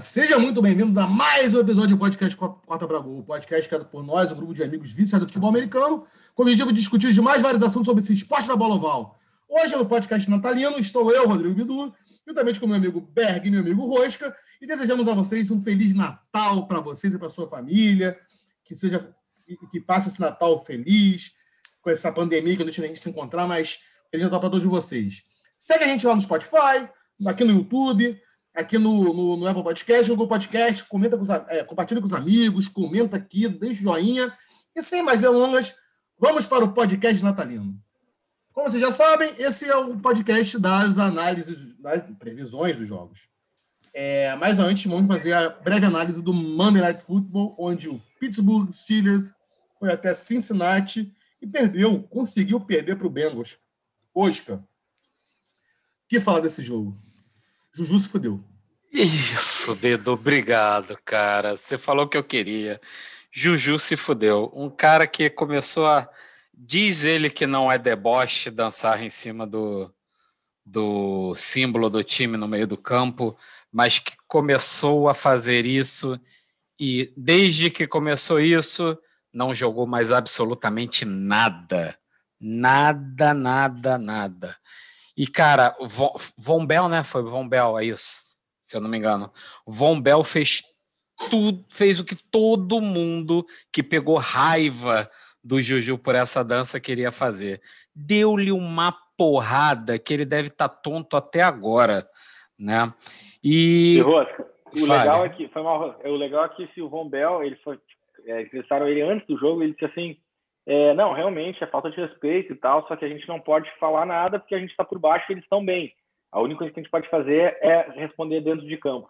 Seja muito bem-vindo a mais um episódio do podcast Corta pra Gol, podcast criado por nós, um grupo de amigos viciados do futebol americano, com o objetivo de discutir os mais vários assuntos sobre esse esporte da bola oval. Hoje, no podcast natalino, estou eu, Rodrigo Bidu, juntamente com meu amigo Berg e meu amigo Rosca, e desejamos a vocês um Feliz Natal para vocês e para sua família, que seja que passe esse Natal feliz, com essa pandemia que não deixa a gente se encontrar, mas Feliz Natal para todos vocês. Segue a gente lá no Spotify, aqui no YouTube, aqui no, no, no Apple Podcast, no Google Podcast, comenta com os, é, compartilha com os amigos, comenta aqui, deixa joinha. E sem mais delongas, vamos para o podcast natalino. Como vocês já sabem, esse é o podcast das análises, das previsões dos jogos. É, mas antes, vamos fazer a breve análise do Monday Night Football, onde o Pittsburgh Steelers foi até Cincinnati e perdeu, conseguiu perder para o Bengals. Oscar, que falar desse jogo? Juju se fodeu. Isso, Dedo, obrigado, cara. Você falou o que eu queria. Juju se fudeu. Um cara que começou a. Diz ele que não é deboche dançar em cima do, do símbolo do time no meio do campo, mas que começou a fazer isso e desde que começou isso, não jogou mais absolutamente nada. Nada, nada, nada. E, cara, Von, Von Bell, né? Foi Von Bell, é isso, se eu não me engano. Von Bell fez tudo, fez o que todo mundo que pegou raiva do Juju por essa dança queria fazer. Deu-lhe uma porrada que ele deve estar tá tonto até agora, né? E, e Rosca, o legal é que foi mal, o legal é que se o Von Bell, ele foi é, ele antes do jogo, ele disse assim: é, não, realmente é falta de respeito e tal, só que a gente não pode falar nada porque a gente está por baixo e eles estão bem. A única coisa que a gente pode fazer é responder dentro de campo.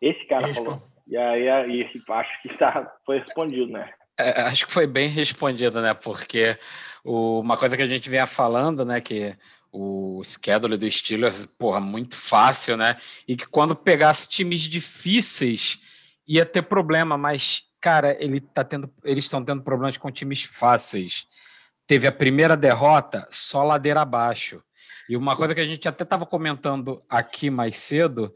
Esse cara falou. E aí, aí acho que tá, foi respondido, né? É, acho que foi bem respondido, né? Porque o, uma coisa que a gente vinha falando, né? Que o schedule do Steelers, porra, muito fácil, né? E que quando pegasse times difíceis ia ter problema, mas cara, ele tá tendo, eles estão tendo problemas com times fáceis. Teve a primeira derrota só ladeira abaixo. E uma coisa que a gente até estava comentando aqui mais cedo,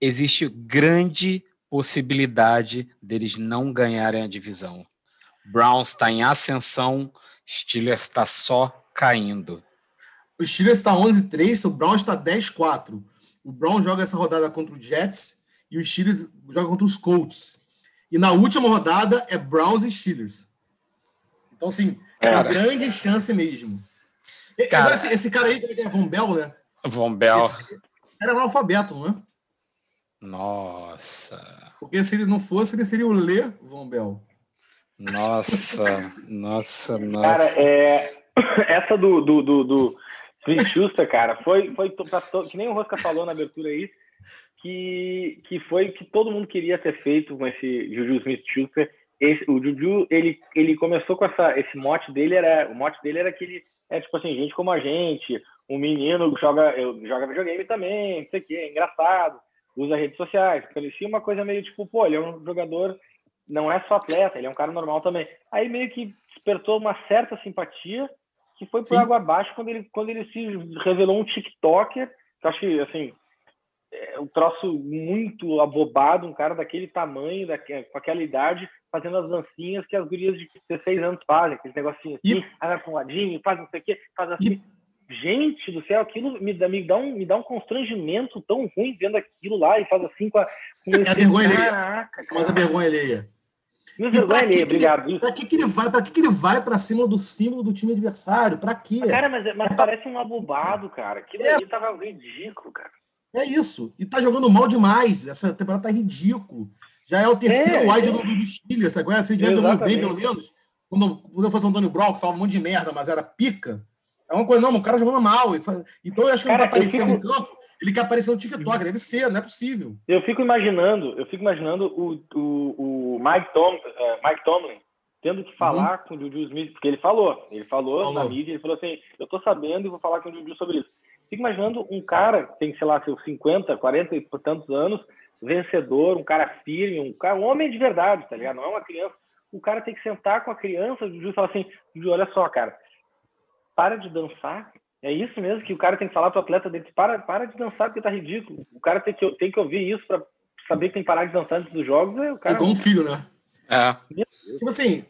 existe grande possibilidade deles não ganharem a divisão. Browns está em ascensão, Steelers está só caindo. O Steelers está 11-3, o Browns está 10-4. O Browns joga essa rodada contra o Jets e o Steelers joga contra os Colts. E na última rodada é Browns e Steelers. Então, assim, é uma grande chance mesmo. Cara, Agora, esse, esse, cara aí, que é Von Bell, né? Von Bell. Esse, era analfabeto, não é? Nossa. Porque se ele não fosse, ele seria o Lê Von Bell. Nossa, nossa, nossa. Cara, é, essa do, do, do, do cara, foi, foi pra, que nem o Rosca falou na abertura aí, que, que foi que todo mundo queria ter feito com esse Juju Smith-Schuster. o Juju, ele, ele começou com essa, esse mote dele era, o mote dele era que ele é tipo assim, gente como a gente, um menino joga, joga videogame também, não sei o que, é engraçado, usa redes sociais. Parecia uma coisa meio tipo, pô, ele é um jogador, não é só atleta, ele é um cara normal também. Aí meio que despertou uma certa simpatia que foi por Sim. água abaixo quando ele, quando ele se revelou um TikToker, que eu acho que, assim, é um troço muito abobado, um cara daquele tamanho, daquele, com aquela idade, fazendo as dancinhas que as gurias de 16 anos fazem, aqueles negocinhos assim, e... Ah, com um ladinho, faz não sei o quê, faz assim. E... Gente do céu, aquilo me dá, me, dá um, me dá um constrangimento tão ruim vendo aquilo lá e faz assim com a. Com é a vergonha alheia. Mas a vergonha alheia. Me vergonha alheia, obrigado. Ele, pra que, que ele vai? Para que, que ele vai para cima do símbolo do time adversário? Para quê? Cara, mas, mas é parece um abobado, cara. Aquilo é... ali tava ridículo, cara. É isso. E tá jogando mal demais. Essa temporada tá ridículo. Já é o terceiro é, wide é. do, do tá? Se ele tivesse jogando bem, pelo menos, quando, quando eu fosse o Antônio Brown, que falava um monte de merda, mas era pica, é uma coisa, não, o cara jogando mal. Então eu acho que ele não tá aparecendo fico... no campo, ele quer aparecer no TikTok, deve ser, não é possível. Eu fico imaginando, eu fico imaginando o, o, o Mike, Tom, uh, Mike Tomlin tendo que falar uhum. com o Juju Smith, porque ele falou, ele falou, falou, na mídia, ele falou assim, eu tô sabendo e vou falar com o Juju sobre isso. Fico imaginando um cara que tem, sei lá, seus 50, 40 e por tantos anos, vencedor, um cara firme, um cara, um homem de verdade, tá ligado? Não é uma criança. O cara tem que sentar com a criança e falar assim, olha só, cara, para de dançar. É isso mesmo que o cara tem que falar pro atleta dele, para, para de dançar porque tá ridículo. O cara tem que, tem que ouvir isso para saber que tem que parar de dançar antes dos jogos, é o cara. É como um filho, né? É. Tipo assim,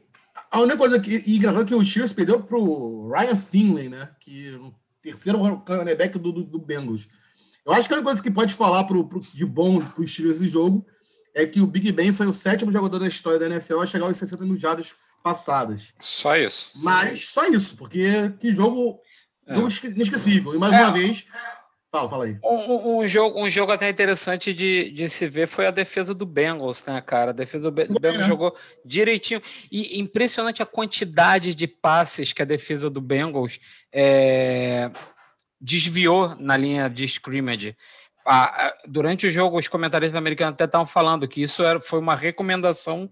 a única coisa que. E engraçado que o Steelers perdeu pro Ryan Finley, né? Que o terceiro cornerback do, do, do Bengals. Eu acho que a única coisa que pode falar pro, pro, de bom pro Steelers esse jogo é que o Big Ben foi o sétimo jogador da história da NFL a chegar aos 60 mil jardas passadas. Só isso. Mas só isso, porque que jogo, É. jogo esque- inesquecível. E mais É. uma vez. Fala, fala aí. Um, um- jogo, um jogo até interessante de, de se ver foi a defesa do Bengals, né, cara? A defesa do, Be- do Bengals né? jogou direitinho. E impressionante a quantidade de passes que a defesa do Bengals é, desviou na linha de scrimmage. Durante o jogo, os comentaristas americanos até estavam falando que isso era, foi uma recomendação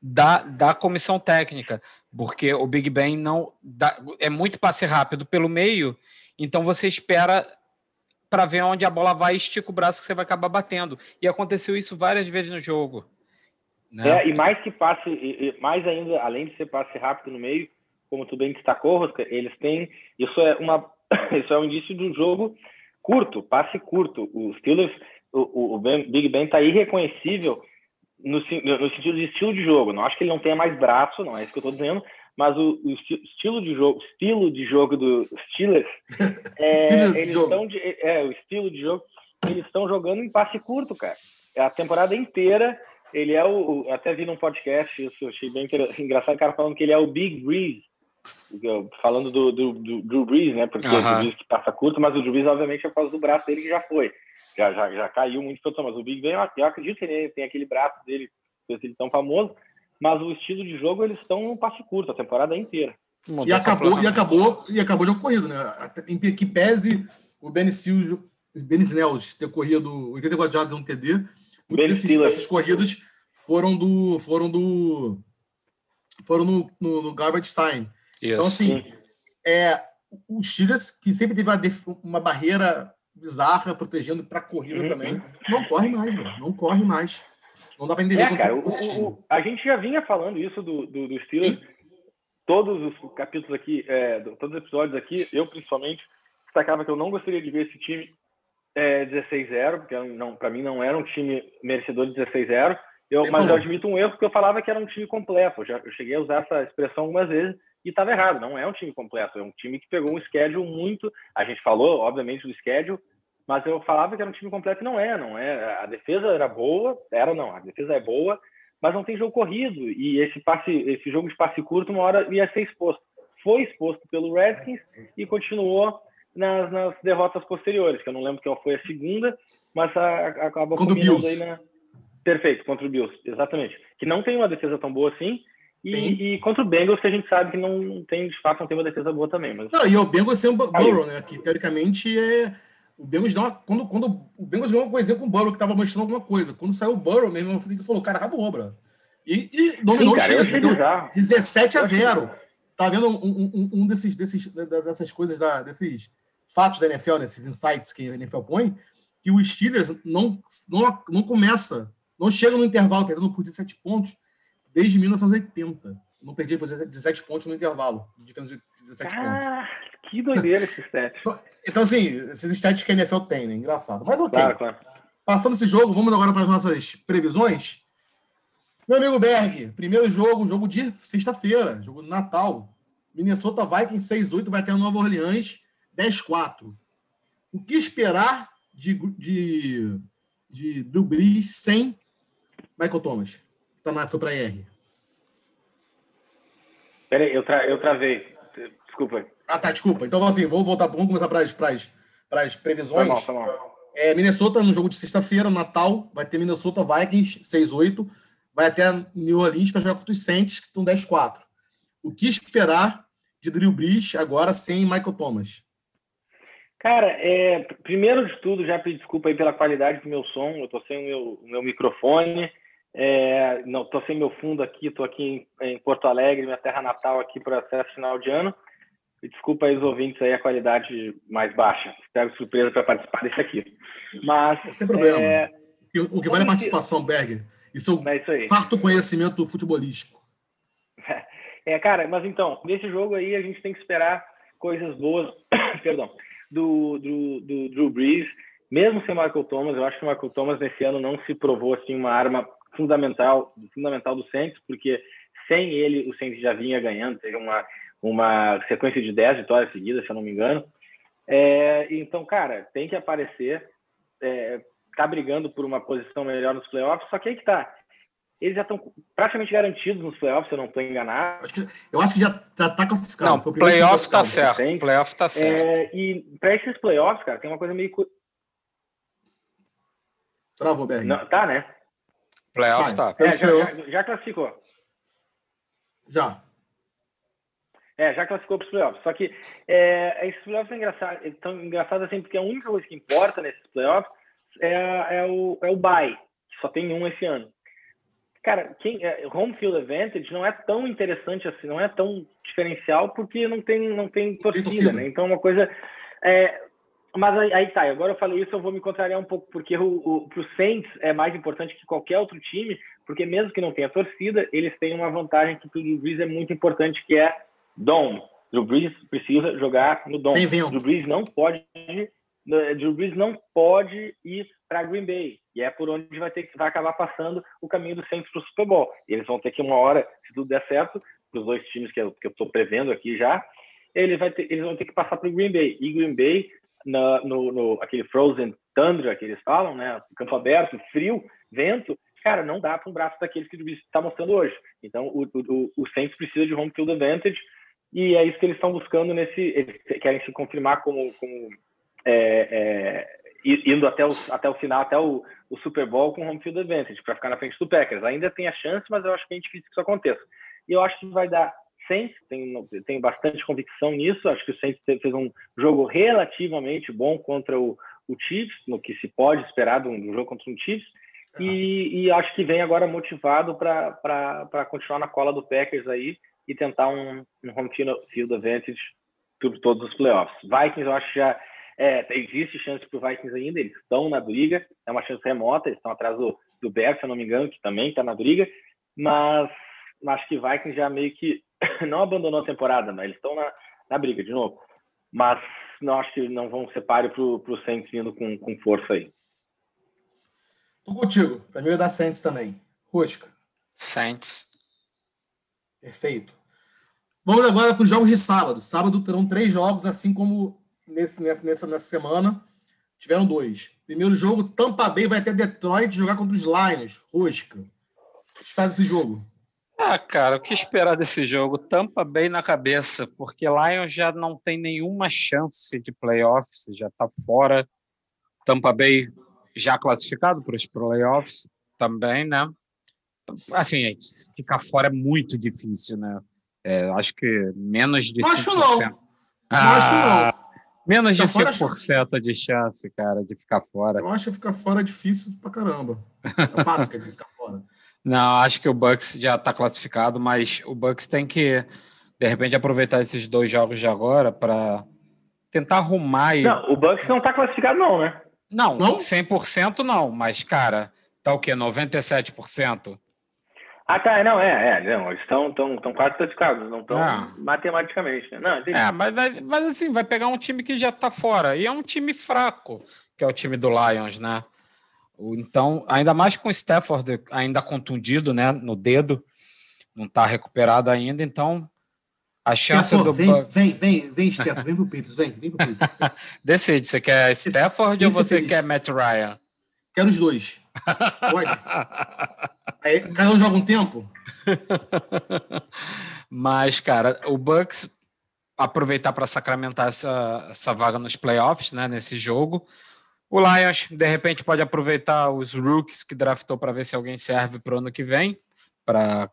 da, da comissão técnica, porque o Big Ben não dá- é muito passe rápido pelo meio, então você espera para ver onde a bola vai, estica o braço que você vai acabar batendo. E aconteceu isso várias vezes no jogo. Né? É, e mais que passe, e- e mais ainda, além de ser passe rápido no meio, como tu bem destacou, Rosca, eles têm. Isso é uma. Isso é um indício do jogo curto, passe curto. Os Steelers, o, o Ben- Big Ben está irreconhecível no, no sentido de estilo de jogo. Não acho que ele não tenha mais braço, não é isso que eu estou dizendo, mas o, o esti- estilo de jogo, estilo de jogo do Steelers, é, eles estão de, é o estilo de jogo, eles estão jogando em passe curto, cara. A temporada inteira ele é o. o- Até vi num podcast, isso eu achei bem engraçado, o cara falando que ele é o Big Breeze. Falando do, do, do Drew Brees, né? Porque Aham. o Drew Brees que passa curto, mas o Drew Brees, obviamente, é por causa do braço dele que já foi. Já, já, já caiu muito. Mas o Big Ben, eu, eu acredito que ele tem aquele braço dele, ele tão famoso. Mas o estilo de jogo, eles estão no passe curto a temporada inteira. Mudou E acabou, e acabou, e acabou de corrido, né? Em que pese o Ben Silvio, Ben Snells ter corrido 84 jardas e um TD, muitas dessas corridas foram do. foram do. foram no, no, no garbage time. Então, Isso. assim, é, o Steelers, que sempre teve uma, uma barreira bizarra protegendo para corrida Uhum. também, não corre mais, mano. Não corre mais. Não dá para entender É, cara, o- o- a gente já vinha falando isso do, do, do Steelers. Todos os capítulos aqui, é, do- todos os episódios aqui, eu principalmente destacava que eu não gostaria de ver esse time é, 16-0, porque não, para mim não era um time merecedor de 16-0. Eu, mas eu admito um erro, porque eu falava que era um time completo. Eu, já, eu cheguei a usar essa expressão algumas vezes e estava errado. Não é um time completo, é um time que pegou um schedule muito. A gente falou, obviamente, do schedule, mas eu falava que era um time completo e não é, não é. A defesa era boa, era não, a defesa é boa, mas não tem jogo corrido e esse passe, esse jogo de passe curto uma hora ia ser exposto. Foi exposto pelo Redskins e continuou nas, nas derrotas posteriores, que eu não lembro qual foi a segunda, mas a, a, acabou Contra o Bills. aí na perfeito contra o Bills, exatamente, que não tem uma defesa tão boa assim. Sim. E, e contra o Bengals, que a gente sabe que não tem, de fato, não tem uma defesa boa também. Mas Não, e o Bengals Bu- Aí. Burrow, né? Que teoricamente é. O Bengals uma, quando, quando o Bengals ganhou uma coisinha com o Burrow que tava mostrando alguma coisa. Quando saiu o Burrow, meu irmão ele falou, cara, acabou, bro. E, e dominou Sim, cara, o eu Steelers, achei meteu bizarro. 17 a Eu achei 0. bizarro. Tá vendo um, um- um- desses, desses, dessas coisas, da, desses fatos da NFL, né, esses insights que a NFL põe, que o Steelers não, não, não começa, não chega no intervalo perdendo por 17 pontos desde 1980. Não perdi por 17 pontos no intervalo, de 17 pontos. Que doideira esse stat. Então, assim, esses stats que a NFL tem, né? Engraçado. Mas ok. Claro, claro. Passando esse jogo, vamos agora para as nossas previsões. Meu amigo Berg, primeiro jogo, jogo de sexta-feira, jogo de Natal. Minnesota Vikings 6-8 vai ter Nova Orleans 10-4. O que esperar de, de, de Brees sem Michael Thomas? Tá na, para R. Peraí, eu, tra eu travei. Desculpa. Ah, tá, desculpa. Então, assim, vamos voltar, vamos começar para as, para as, para as previsões. mal, foi mal. É, Minnesota no jogo de sexta-feira, Natal, vai ter Minnesota Vikings 6-8, vai até New Orleans para jogar contra os Saints, que estão 10-4. O que esperar de Drew Brees agora sem Michael Thomas? Cara, é, primeiro de tudo, já pedir desculpa aí pela qualidade do meu som. Eu tô sem o meu, meu microfone, é, não tô sem meu fundo aqui, tô aqui em, em Porto Alegre, minha terra natal aqui para acesso final de ano. Desculpa aí os ouvintes aí a qualidade mais baixa. Pego surpresa para participar desse aqui. Mas Sem problema. é, O que vale a participação, Berger? Isso é é isso aí. farto conhecimento futebolístico. É, cara, mas então, nesse jogo aí a gente tem que esperar coisas boas, perdão, do, do, do Drew Brees. mesmo sem Michael Thomas, eu acho que o Michael Thomas nesse ano não se provou assim uma arma fundamental, fundamental do Saints, porque sem ele o Saints já vinha ganhando, teve uma uma sequência de 10 vitórias seguidas, se eu não me engano. É, então, cara, tem que aparecer, é, tá brigando por uma posição melhor nos playoffs, só que aí que tá eles já estão praticamente garantidos nos playoffs, se eu não estou enganado. Acho que, eu acho que já está tá classificado. Não, o playoff está certo. O playoff está certo. É, e para esses playoffs, cara, tem uma coisa meio. Travou, BR. Não, tá, né? Playoff tá. É, já, já, já, classificou. Já. É, já classificou para os playoffs. Só que é, esses playoffs são engraçados, tão engraçados assim, porque a única coisa que importa nesses playoffs é, é, o, é o bye, que só tem um esse ano. Cara, quem, é, home field advantage não é tão interessante assim, não é tão diferencial porque não tem, não tem torcida, né? Então, é uma coisa. É, mas aí, aí, tá, agora eu falei isso, eu vou me contrariar um pouco, porque o, o, pro Saints é mais importante que qualquer outro time, porque mesmo que não tenha torcida, eles têm uma vantagem que pro Drew Brees é muito importante, que é dome. Drew Brees precisa jogar no dome. Drew Brees não pode, Drew Brees não pode ir para Green Bay. E é por onde vai ter que vai acabar passando o caminho do Saints para o Super Bowl. E eles vão ter que uma hora, se tudo der certo, para os dois times que eu estou prevendo aqui já, eles, vai ter, eles vão ter que passar para o Green Bay. E Green Bay, na, no, no, aquele frozen tundra que eles falam, né, campo aberto, frio, vento, cara, não dá para um braço daqueles que o está mostrando hoje. Então, o, o, o Saints precisa de home field advantage e é isso que eles estão buscando nesse, eles querem se confirmar como, como é, é, indo até o, até o final, até o, o Super Bowl com home field advantage, para ficar na frente do Packers. Ainda tem a chance, mas eu acho é difícil que isso aconteça. E eu acho que vai dar Saints, tenho, tenho bastante convicção nisso. Acho que o Saints fez um jogo relativamente bom contra o, o Chiefs, no que se pode esperar de um, um jogo contra o Chiefs. E, e, acho que vem agora motivado para continuar na cola do Packers aí e tentar um, um home field advantage por todos os playoffs. Vikings, eu acho que já é, existe chance para o Vikings ainda, eles estão na briga, é uma chance remota, eles estão atrás do, do Bears, se eu não me engano, que também está na briga, mas acho que Vikings já meio que não abandonou a temporada, mas eles estão na, na briga de novo. Mas não acho que não vão ser páreo para o Saints vindo com, com força aí. Tô contigo. Para mim é da Saints também. Rusca. Saints. Perfeito. Vamos agora para os jogos de sábado. Sábado terão três jogos, assim como nesse, nessa, nessa semana. Tiveram dois. Primeiro jogo, Tampa Bay vai até Detroit jogar contra os Lions. Rosca. Espera desse jogo. Ah, cara, o que esperar desse jogo? Tampa Bay na cabeça, porque Lions já não tem nenhuma chance de playoffs, já está fora. Tampa Bay já classificado para os playoffs também, né? Assim, ficar fora é muito difícil, né? É, acho que menos de não 5%. Acho não. Ah, acho não. Menos de 5% de chance, cara, de ficar fora. Eu acho que ficar fora é difícil pra caramba. É fácil, quer dizer, ficar fora. Não, acho que o Bucks já está classificado, mas o Bucks tem que, de repente, aproveitar esses dois jogos de agora para tentar arrumar. E... Não, o Bucks não está classificado, não, né? Não, não, 100% não, mas, cara, tá o quê? 97%? Ah, tá. Não, é, é. Não, eles estão tão, tão quase classificados, não estão ah. matematicamente. Né? Não, entendi. É, mas, vai, mas assim, vai pegar um time que já está fora. E é um time fraco, que é o time do Lions, né? Então, ainda mais com o Stafford ainda contundido, né? No dedo, não está recuperado ainda, então a chance Stafford, do vem, vem, vem, vem, Stafford, vem pro Peters, vem, vem pro Peters. Decide, você quer Stafford ou você feliz. quer Matt Ryan? Quero os dois. Pode. Aí, cada um joga um tempo. Mas, cara, o Bucks aproveitar para sacramentar essa, essa vaga nos playoffs, né, nesse jogo. O Lions, de repente, pode aproveitar os rookies que draftou para ver se alguém serve para o ano que vem, para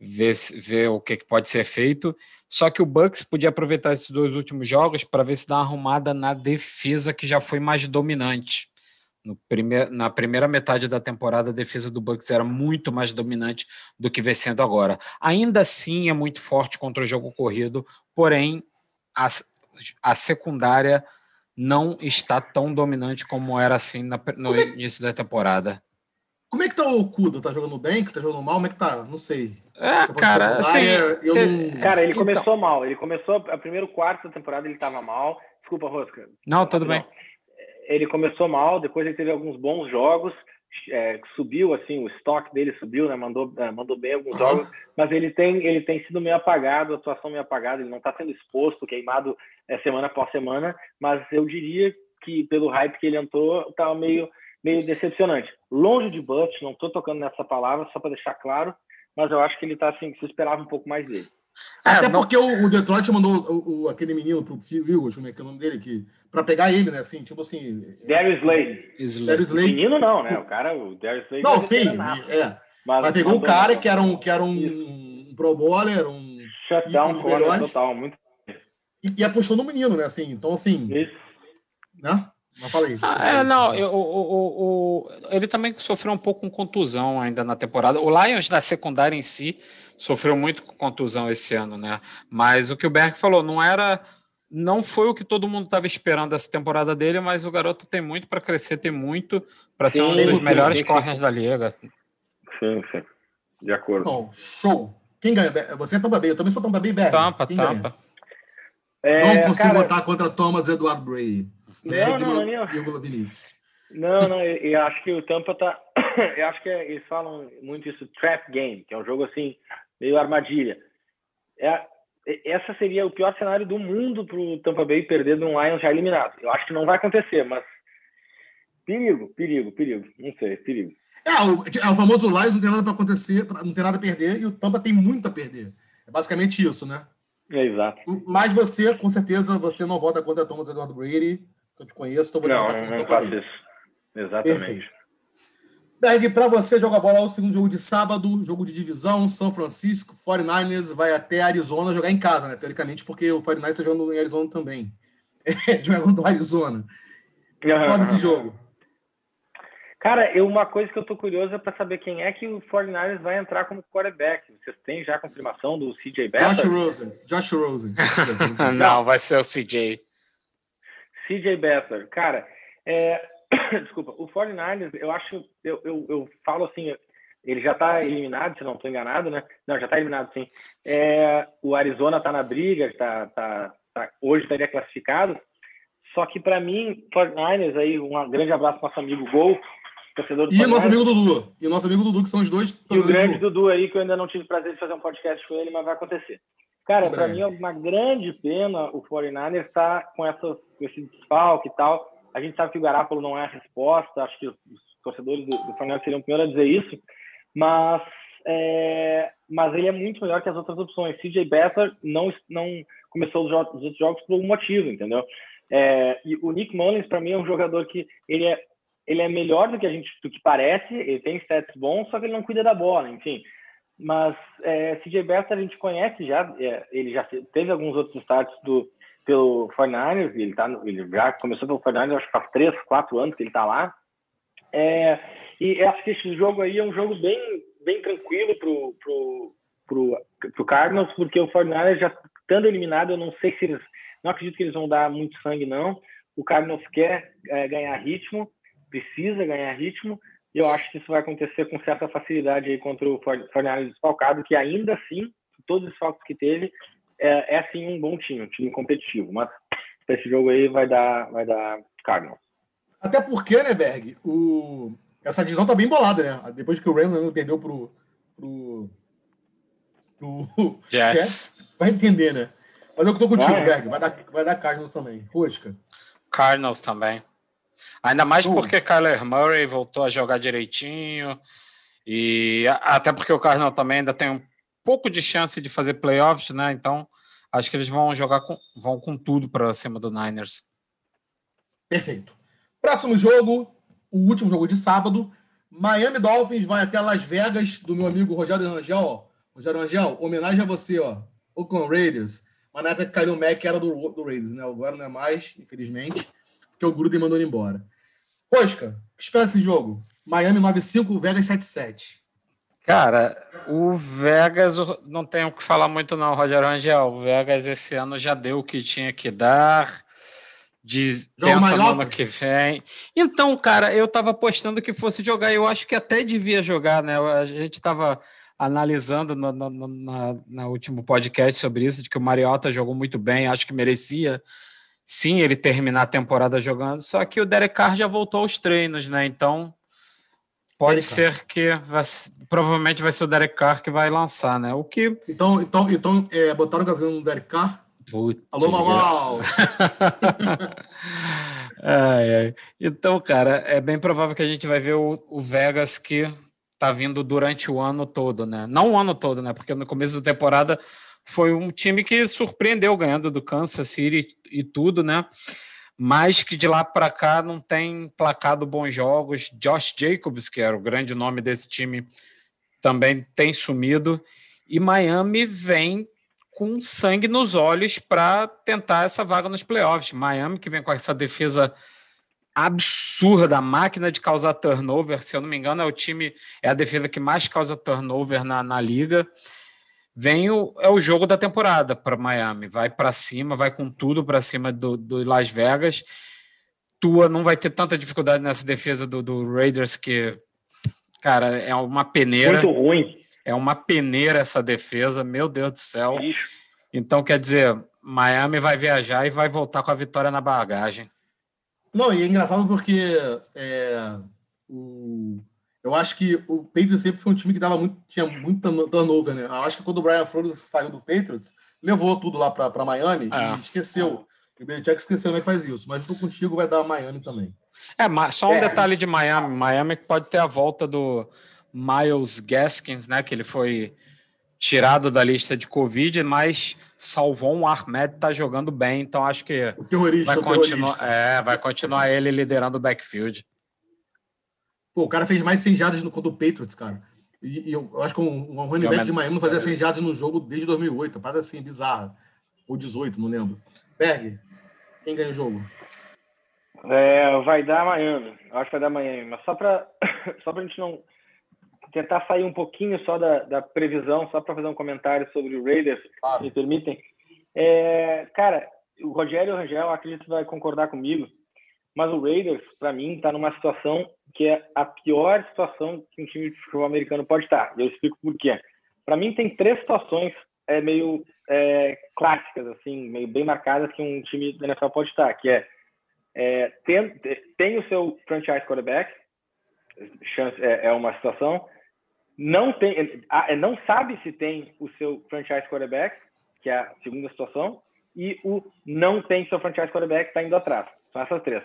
ver, ver o que, que pode ser feito. Só que o Bucks podia aproveitar esses dois últimos jogos para ver se dá uma arrumada na defesa que já foi mais dominante. No primeir, na primeira metade da temporada, a defesa do Bucks era muito mais dominante do que vem sendo agora. Ainda assim, é muito forte contra o jogo corrido, porém, a, a secundária não está tão dominante como era assim na, no é, início da temporada. Como é que tá o Okuda? Tá jogando bem? Tá jogando mal? Como é que tá? Não sei. É, cara, assim, te... não... cara, ele então... começou mal. Ele começou a primeiro quarto da temporada ele estava mal. Desculpa, Rosca. Não, tudo bem ele começou mal, depois ele teve alguns bons jogos, é, subiu assim, o estoque dele subiu, né? Mandou, é, mandou bem alguns uhum. jogos, mas ele tem, ele tem sido meio apagado, a atuação meio apagada, ele não está sendo exposto, queimado é, semana após semana, mas eu diria que pelo hype que ele entrou, estava meio, meio decepcionante. Longe de Butch, não estou tocando nessa palavra, só para deixar claro, mas eu acho que ele está assim, se esperava um pouco mais dele. É, Até não... porque o, o, Detroit mandou o, o, aquele menino pro Eagles, como é que é o nome dele aqui? Pra pegar ele, né? Assim, tipo assim. Darius Slade. Darius Slade. Menino não, né? O cara, o Darius Slade. Não, sim, é. Mas, mas pegou o cara que era um, que era um, um pro bowler, um. Shutdown corner total, muito. E, e apostou no menino, né? Assim, então, assim. Isso. Né? Mas falei. Ah, é, não, eu, o, o, o, ele também sofreu um pouco com contusão ainda na temporada. O Lions na secundária em si sofreu muito com contusão esse ano, né? Mas o que o Berg falou, não era. Não foi o que todo mundo estava esperando essa temporada dele, mas o garoto tem muito para crescer, tem muito para ser um dos melhores corners da liga. Sim, sim. De acordo. Bom, show. Quem ganha? Você é Tampa Bay, eu também sou Tampa Bay, Berg. Tampa, Quem Tampa. É, não consigo cara... votar contra Thomas Eduardo Bray. Berg não, não, não, Vinícius. Não, não, eu, eu, acho que o Tampa tá. Eu acho que é, eles falam muito isso, trap game, que é um jogo assim, meio armadilha. É, essa seria o pior cenário do mundo para o Tampa Bay perder de um Lions já eliminado. Eu acho que não vai acontecer, mas perigo, perigo, perigo. Não sei, perigo. É, o, é, o famoso Lions não tem nada para acontecer, não tem nada a perder, e o Tampa tem muito a perder. É basicamente isso, né? É, exato. Mas você, com certeza, você não vota contra Thomas Eduardo Brady, eu te conheço, então vou Não, não, não faço isso. Exatamente. Perfeito. Berg, para você jogar bola, o segundo jogo de sábado, jogo de divisão, São Francisco, 49ers vai até Arizona jogar em casa, né? Teoricamente, porque o 49ers está jogando em Arizona também. É, jogando no Arizona. Uhum. Foda esse jogo. Cara, eu, uma coisa que eu tô curioso é para saber quem é que o 49ers vai entrar como quarterback. Vocês têm já a confirmação do CJ Beathard? Josh Rosen. Josh Rosen. Não, vai ser o CJ. CJ Beathard. Cara, é, Desculpa, o 49ers, eu acho, eu, eu, eu falo assim, ele já está eliminado, se não estou enganado, né? Não, já está eliminado, sim. É, o Arizona está na briga, tá, tá, tá, hoje estaria classificado. Só que para mim, 49ers, aí, um grande abraço para nosso amigo Gol, torcedor do E o nosso amigo Dudu. E o nosso amigo Dudu, que são os dois. E o grande Dudu. Dudu aí, que eu ainda não tive o prazer de fazer um podcast com ele, mas vai acontecer. Cara, para mim é uma grande pena o 49ers estar tá com, essa, com esse desfalque e tal a gente sabe que o Garápolo não é a resposta, acho que os torcedores do, do Flamengo seriam o primeiro a dizer isso, mas, é, mas ele é muito melhor que as outras opções. CJ Beathard não, não começou os, jogos, os outros jogos por um motivo, entendeu? É, e o Nick Mullins, para mim, é um jogador que ele é, ele é melhor do que a gente do que parece, ele tem stats bons, só que ele não cuida da bola, enfim. Mas é, CJ Beathard a gente conhece já, é, ele já teve alguns outros starts do, pelo 49ers, ele, tá, ele já começou pelo 49ers, acho que faz três, quatro anos que ele está lá. É, e esse jogo aí é um jogo bem, bem tranquilo pro, pro, pro, pro Cardinals, porque o 49ers já estando eliminado, eu não sei se eles, não acredito que eles vão dar muito sangue, não. O Cardinals quer é, ganhar ritmo, precisa ganhar ritmo, e eu acho que isso vai acontecer com certa facilidade aí contra o 49ers desfalcado, que ainda assim, todos os falcos que teve, é, é sim um bom time, um time competitivo, mas esse jogo aí vai dar, vai dar Cardinals. Até porque, né, Berg, o... essa divisão tá bem bolada, né? Depois que o Rams perdeu pro, pro, pro Jets. Jets, vai entender, né? Mas eu tô contigo, vai. Berg, vai dar, vai dar Cardinals também. Rosca. Cardinals também. Ainda mais uh. porque Kyler Murray voltou a jogar direitinho. E até porque o Cardinals também ainda tem um pouco de chance de fazer playoffs, né? Então, acho que eles vão jogar com, vão com tudo para cima do Niners. Perfeito. Próximo jogo, o último jogo de sábado. Miami Dolphins vai até Las Vegas, do meu amigo Rogério Rangel. Rogério Rangel, homenagem a você, ó. Oakland Raiders. Mas na época que caiu o Mac era do, do Raiders, né? Agora não é mais, infelizmente, porque o Gruden mandou ele embora. Rosca, o que espera desse jogo? Miami 9-5, Vegas 7-7. Cara, o Vegas, não tenho o que falar muito não, Rogério Angel. O Vegas esse ano já deu o que tinha que dar. Diz, pensa no ano que vem. Então, cara, eu tava apostando que fosse jogar. Eu acho que até devia jogar, né? A gente tava analisando no, no, no na, na último podcast sobre isso, de que o Mariota jogou muito bem, acho que merecia sim ele terminar a temporada jogando, só que o Derek Carr já voltou aos treinos, né? Então pode Derek ser Carr. que vai, provavelmente vai ser o Derek Carr que vai lançar, né? O que então então então é, botaram gasolina no Derek Carr. Putz, Alô, Mamal! ai, ai. Então, cara, é bem provável que a gente vai ver o, o Vegas que tá vindo durante o ano todo, né? Não o ano todo, né? Porque no começo da temporada foi um time que surpreendeu ganhando do Kansas City e tudo, né? Mas que de lá para cá não tem placado bons jogos. Josh Jacobs, que era o grande nome desse time, também tem sumido. E Miami vem com sangue nos olhos para tentar essa vaga nos playoffs. Miami que vem com essa defesa absurda, máquina de causar turnover, se eu não me engano, é o time, é a defesa que mais causa turnover na, na liga vem o, é o jogo da temporada para Miami. Vai para cima, vai com tudo para cima do, do, Las Vegas. Tua não vai ter tanta dificuldade nessa defesa do, do, Raiders que, cara, é uma peneira. Muito ruim. É uma peneira essa defesa, meu Deus do céu. Então, quer dizer, Miami vai viajar e vai voltar com a vitória na bagagem. Não, e é engraçado porque é, o, eu acho que o Patriots sempre foi um time que dava muito, tinha muita turnover, né? Eu acho que quando o Brian Flores saiu do Patriots, levou tudo lá para Miami é. e esqueceu. O Belichick esqueceu como é que faz isso, mas estou contigo, vai dar Miami também. É, só um é. detalhe de Miami. Miami pode ter a volta do Miles Gaskins, né? Que ele foi tirado da lista de Covid, mas salvou um Ahmed, tá jogando bem, então acho que o terrorista, vai continuar, é, vai continuar ele liderando o backfield. Pô, o cara fez mais 100 jardas no contra o Patriots, cara. E, e eu, eu, acho que um, um running back de Miami não fazia 100 jardas no jogo desde 2008. Parada assim, bizarra. Ou 18, não lembro. Berg, quem ganha o jogo? É, vai dar Miami. Eu acho que vai dar Miami. Mas só para só a gente não tentar sair um pouquinho só da, da previsão, só para fazer um comentário sobre o Raiders, claro. se me permitem. É, cara, o Rogério Rangel, acredito que vai concordar comigo, mas o Raiders, para mim, está numa situação que é a pior situação que um time de futebol americano pode estar. Eu explico por quê. Para mim, tem três situações é, meio é, clássicas, assim, meio bem marcadas que um time da NFL pode estar, que é, é tem, tem o seu franchise quarterback, chance, é, é uma situação, não tem, é, não sabe se tem o seu franchise quarterback, que é a segunda situação, e o não tem seu franchise quarterback está indo atrás. São essas três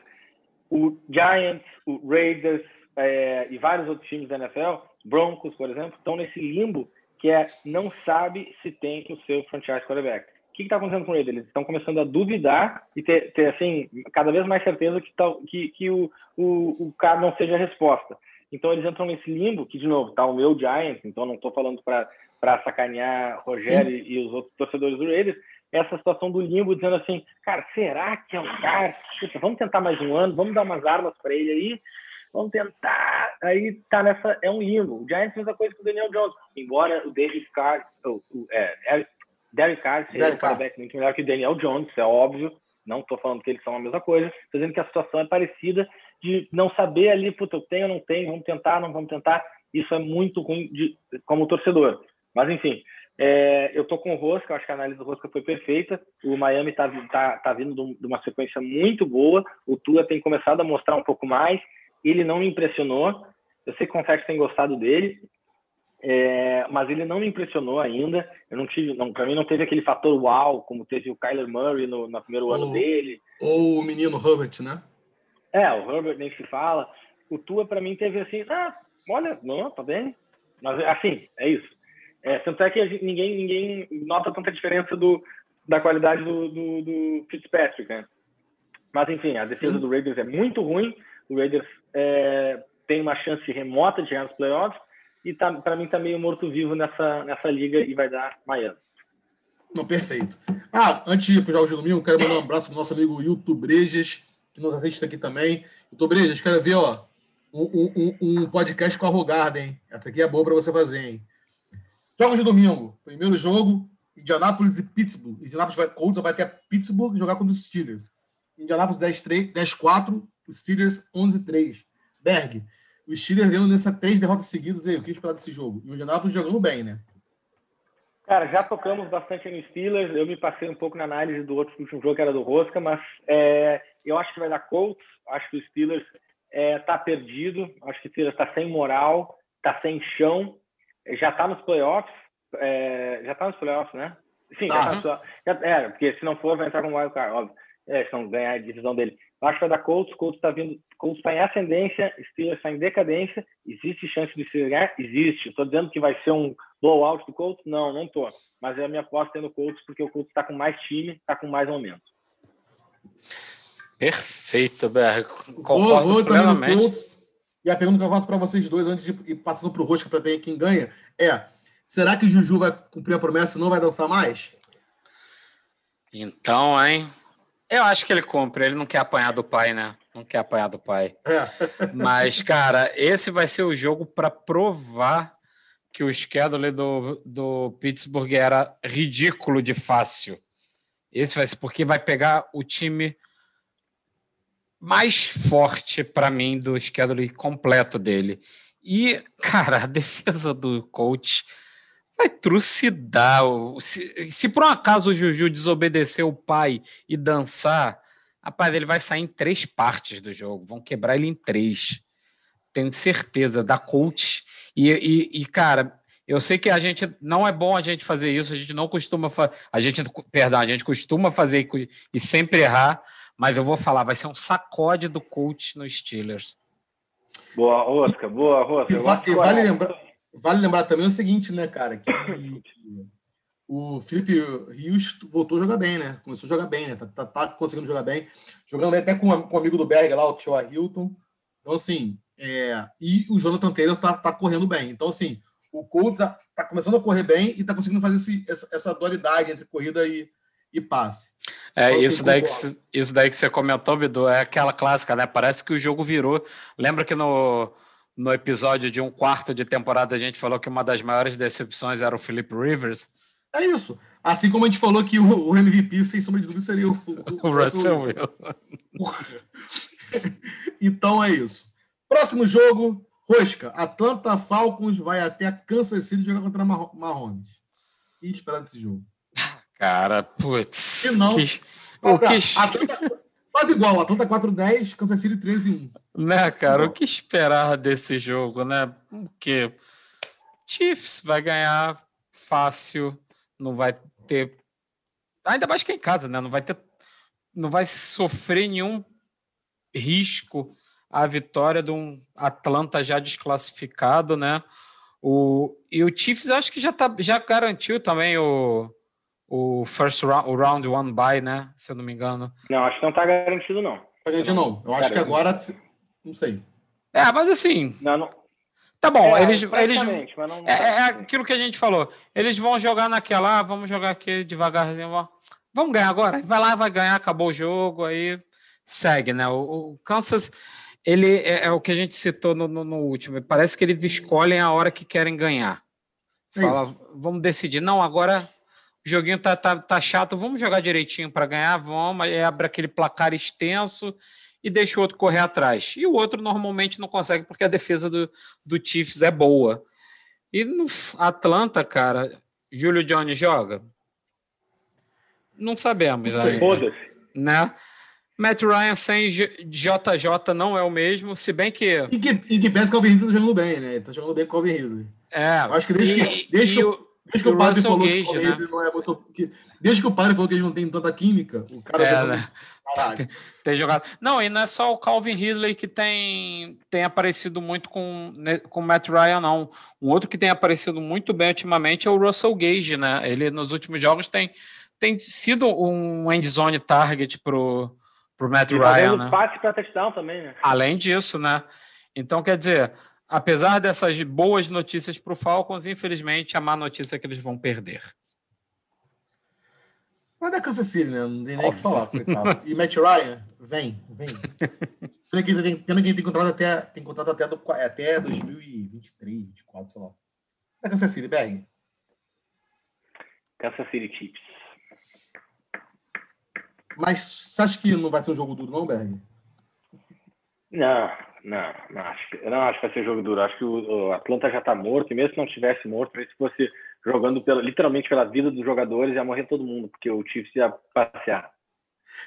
o Giants, o Raiders é, e vários outros times da NFL, Broncos, por exemplo, estão nesse limbo que é não sabe se tem o seu franchise quarterback. O que está acontecendo com eles? Eles estão começando a duvidar e ter, ter assim, cada vez mais certeza que, tá, que, que o, o, o cara não seja a resposta. Então eles entram nesse limbo, que de novo está o meu Giants, então não estou falando para sacanear Rogério Sim. e os outros torcedores do Raiders, essa situação do limbo, dizendo assim, cara, será que é um cara? Puxa, vamos tentar mais um ano, vamos dar umas armas para ele aí, vamos tentar. Aí tá nessa, é um limbo. O Giants fez a coisa com o Daniel Jones, embora o David Carr, o, o é, Derek Carr seja um quarterback muito melhor que o Daniel Jones, é óbvio. Não estou falando que eles são a mesma coisa, estou dizendo que a situação é parecida de não saber ali, puta, eu tenho ou não tenho, vamos tentar, não vamos tentar. Isso é muito ruim de, como torcedor. Mas, enfim, é, eu tô com o Rosca, acho que a análise do Rosca foi perfeita. O Miami tá, tá, tá vindo de uma sequência muito boa. O Tua tem começado a mostrar um pouco mais. Ele não me impressionou. Eu sei que o Confex tem gostado dele, é, mas ele não me impressionou ainda. Eu não tive, não, para mim não teve aquele fator uau como teve o Kyler Murray no, no primeiro ano dele. Ou o menino Herbert, né? É, o Herbert nem se fala. O Tua para mim teve assim, ah, olha, não, tá bem. Mas assim, é isso. É, tanto é que gente, ninguém, ninguém nota tanta diferença do, da qualidade do, do, do Fitzpatrick, né? Mas, enfim, a defesa Sim. do Raiders é muito ruim. O Raiders é, tem uma chance remota de chegar nos playoffs e tá, para mim tá meio morto-vivo nessa, nessa liga e vai dar Miami. Não, perfeito. Ah, antes de ir para os jogos de domingo, quero mandar um abraço para o nosso amigo Yuto Brejas, que nos assiste aqui também. Yuto Brejas, quero ver ó, um, um, um podcast com a Rogarda, hein? Essa aqui é boa para você fazer, hein? Jogos de domingo. Primeiro jogo, Indianapolis e Pittsburgh. Indianapolis vai, Colts vai até Pittsburgh jogar contra os Steelers. Indianapolis 10-4, os Steelers 11-3. Berg, os Steelers ganhando nessas três derrotas seguidas aí. O que esperar desse jogo? E o Indianapolis jogando bem, né? Cara, já tocamos bastante no Steelers. Eu me passei um pouco na análise do outro último jogo, que era do Rosca, mas é, eu acho que vai dar Colts. Acho que o Steelers está é, perdido. Acho que o Steelers está sem moral, está sem chão. Já está nos playoffs. É, já está nos playoffs, né? Sim, tá. já tá, é, porque se não for, vai entrar com o wildcard, óbvio. É, se não ganhar a divisão dele. Eu acho que vai dar Colts. Colts está vindo. Colts está em ascendência. Steelers está em decadência. Existe chance de se ganhar? Existe. Estou dizendo que vai ser um blowout do Colts? Não, não tô. Mas é a minha aposta é no Colts porque o Colts está com mais time, está com mais momento. Perfeito, Berg. Vou, vou também no Colts. E a pergunta que eu faço para vocês dois, antes de ir passando para o Rosca para ver quem ganha, é: será que o Juju vai cumprir a promessa e não vai dançar mais? Então, hein? Eu acho que ele cumpre. Ele não quer apanhar do pai, né? Não quer apanhar do pai. É. Mas, cara, esse vai ser o jogo para provar que o schedule do, do Pittsburgh era ridículo de fácil. Esse vai ser porque vai pegar o time mais forte para mim do schedule completo dele. E, cara, a defesa do coach vai trucidar. Se, se por um acaso o Juju desobedecer o pai e dançar, rapaz, ele vai sair em três partes do jogo. Vão quebrar ele em três. Tenho certeza. Da coach e, e, e, cara, eu sei que a gente não é bom a gente fazer isso, a gente não costuma a gente, perdão, a gente costuma fazer e sempre errar, mas eu vou falar, vai ser um sacode do coach nos Steelers. Boa, Oscar, boa, Rosca. E, e vale, lembrar, vale lembrar também o seguinte, né, cara, que o Felipe Rios voltou a jogar bem, né? Começou a jogar bem, né? Tá, tá, tá conseguindo jogar bem. Jogando até com, com um amigo do Berg lá, o Tio Hilton. Então, assim, é, e o Jonathan Taylor tá, tá correndo bem. Então, assim, o Colts está começando a correr bem e está conseguindo fazer esse, essa, essa, dualidade entre corrida e, e passe. É, isso, daí que, isso daí que você comentou, Bidu, é aquela clássica, né? Parece que o jogo virou. Lembra que no, no episódio de um quarto de temporada a gente falou que uma das maiores decepções era o Philip Rivers? É isso. Assim como a gente falou que o, o MVP, sem sombra de dúvida, seria o, o, o Russell Wilson. então é isso. Próximo jogo, Rosca. Atlanta Falcons vai até Kansas City jogar contra Mahomes. Que esperar desse jogo? Cara, putz. Não. Que... O que... Atlanta, quase igual. Atlanta 4-10, Kansas City 13-1. Né, cara? O que esperar desse jogo, né? O quê? Chiefs vai ganhar fácil. Não vai ter. Ainda mais que é em casa, né? Não vai ter. Não vai sofrer nenhum risco a vitória de um Atlanta já desclassificado, né? O, e o Chiefs acho que já, tá, já garantiu também o, o first round, o round one bye, né? Se eu não me engano. Não, acho que não tá garantido, não. Tá garantido, não. Eu acho que agora. Não sei. É, mas assim. Não, não. Tá bom, é, eles. eles não, é, é, aquilo que a gente falou. Eles vão jogar naquela, ah, vamos jogar aqui devagarzinho. Vamos ganhar agora. Vai lá, vai ganhar, acabou o jogo, aí segue, né? O, o Kansas ele é, é, o que a gente citou no, no, no, último. Parece que eles escolhem a hora que querem ganhar. Fala, vamos decidir. Não, agora o joguinho tá, tá, tá chato, vamos jogar direitinho para ganhar, vamos. Aí abre aquele placar extenso e deixa o outro correr atrás. E o outro normalmente não consegue porque a defesa do, do Chiefs é boa. E no Atlanta, cara, Júlio Jones joga? Não sabemos. Foda-se. Né? Matt Ryan sem JJ não é o mesmo, se bem que. E que, e que parece que o Calvin Ridley tá jogando bem, né? Tá jogando bem com o Calvin Ridley. É. Acho que desde e, que. Desde que, o, desde que o padre falou Gage, que né? não é muito. Que, desde que o padre falou que ele não tem tanta química, o cara. É, né? Tem, tem, jogado. Não, e não é só o Calvin Ridley que tem, tem aparecido muito com, né, com o Matt Ryan, não. Um outro que tem aparecido muito bem ultimamente é o Russell Gage, né? Ele nos últimos jogos tem, tem sido um endzone target pro pro Matt e Ryan, né? passe para touchdown também, né? Além disso, né? Então, quer dizer, apesar dessas boas notícias para o Falcons, infelizmente, a má notícia é que eles vão perder. Mas é Kansas City, né? Não tem nem o que falar, coitado. E Matt Ryan, vem, vem. Pena que tem, tem contrato até, tem contrato até, do, até 2023, 2024, sei lá. É Kansas City, Berg. Kansas City Chiefs. Mas você acha que não vai ser um jogo duro, não, Berg? Não, não, não acho, que, não acho que vai ser jogo duro. Acho que o, o Atlanta já está morto, e mesmo se não tivesse morto, se fosse jogando pela, literalmente pela vida dos jogadores, ia morrer todo mundo, porque o Chiefs ia passear.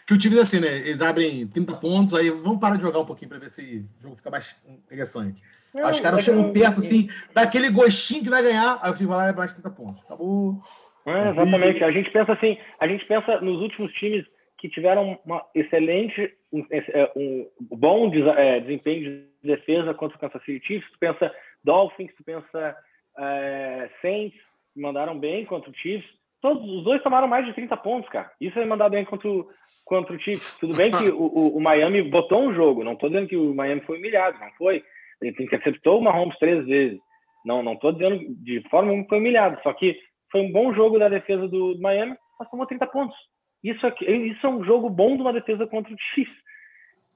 Que o Chiefs, assim, né? Eles abrem 30 pontos, aí vamos parar de jogar um pouquinho para ver se o jogo fica mais interessante. Não, Os caras chegam perto, assim, daquele gostinho que vai ganhar, aí o Chiefs vai lá e mais 30 pontos. Acabou. É, exatamente. A gente pensa assim, a gente pensa nos últimos times que tiveram uma excelente, um, é, um bom é, desempenho de defesa contra o Kansas City Chiefs. Tu pensa Dolphins, tu pensa é, Saints, mandaram bem contra o Chiefs. Todos os dois tomaram mais de 30 pontos, cara. Isso é mandar bem contra o, contra o Chiefs. Tudo bem que o, o, o Miami botou um jogo. Não estou dizendo que o Miami foi humilhado, não foi. Ele interceptou o Mahomes três vezes. Não, não estou dizendo de forma que foi humilhado. Só que foi um bom jogo da defesa do Miami, mas tomou 30 pontos. Isso, aqui, isso é um jogo bom de uma defesa contra o Chiefs.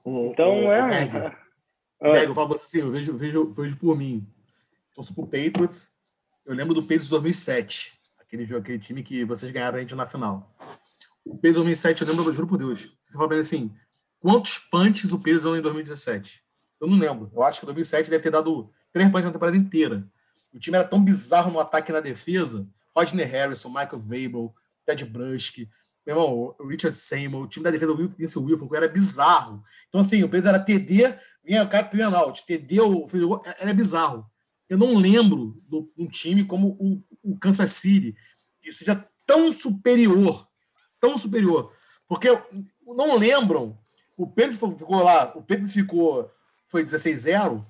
então, é. O Meg, eu falo assim, eu vejo, vejo, vejo por mim. Torço pro Patriots. Eu lembro do Patriots 2007. Aquele, jogo, aquele time que vocês ganharam a gente na final. O Patriots 2007, eu lembro, eu juro por Deus. Você fala assim, quantos punches o Patriots deu em 2017? Eu não lembro. Eu acho que 2007 deve ter dado três punches na temporada inteira. O time era tão bizarro no ataque e na defesa. Rodney Harrison, Michael Vabel, Ted Bruschi, meu irmão, o Richard Seymour, o time da defesa do Vince era bizarro. Então, assim, o Pedro era TD, vinha o cara treinando out, TD, era bizarro. Eu não lembro de um time como o, o, Kansas City que seja tão superior, tão superior. Porque não lembram, o Pedro ficou lá, o Pedro ficou, foi 16-0,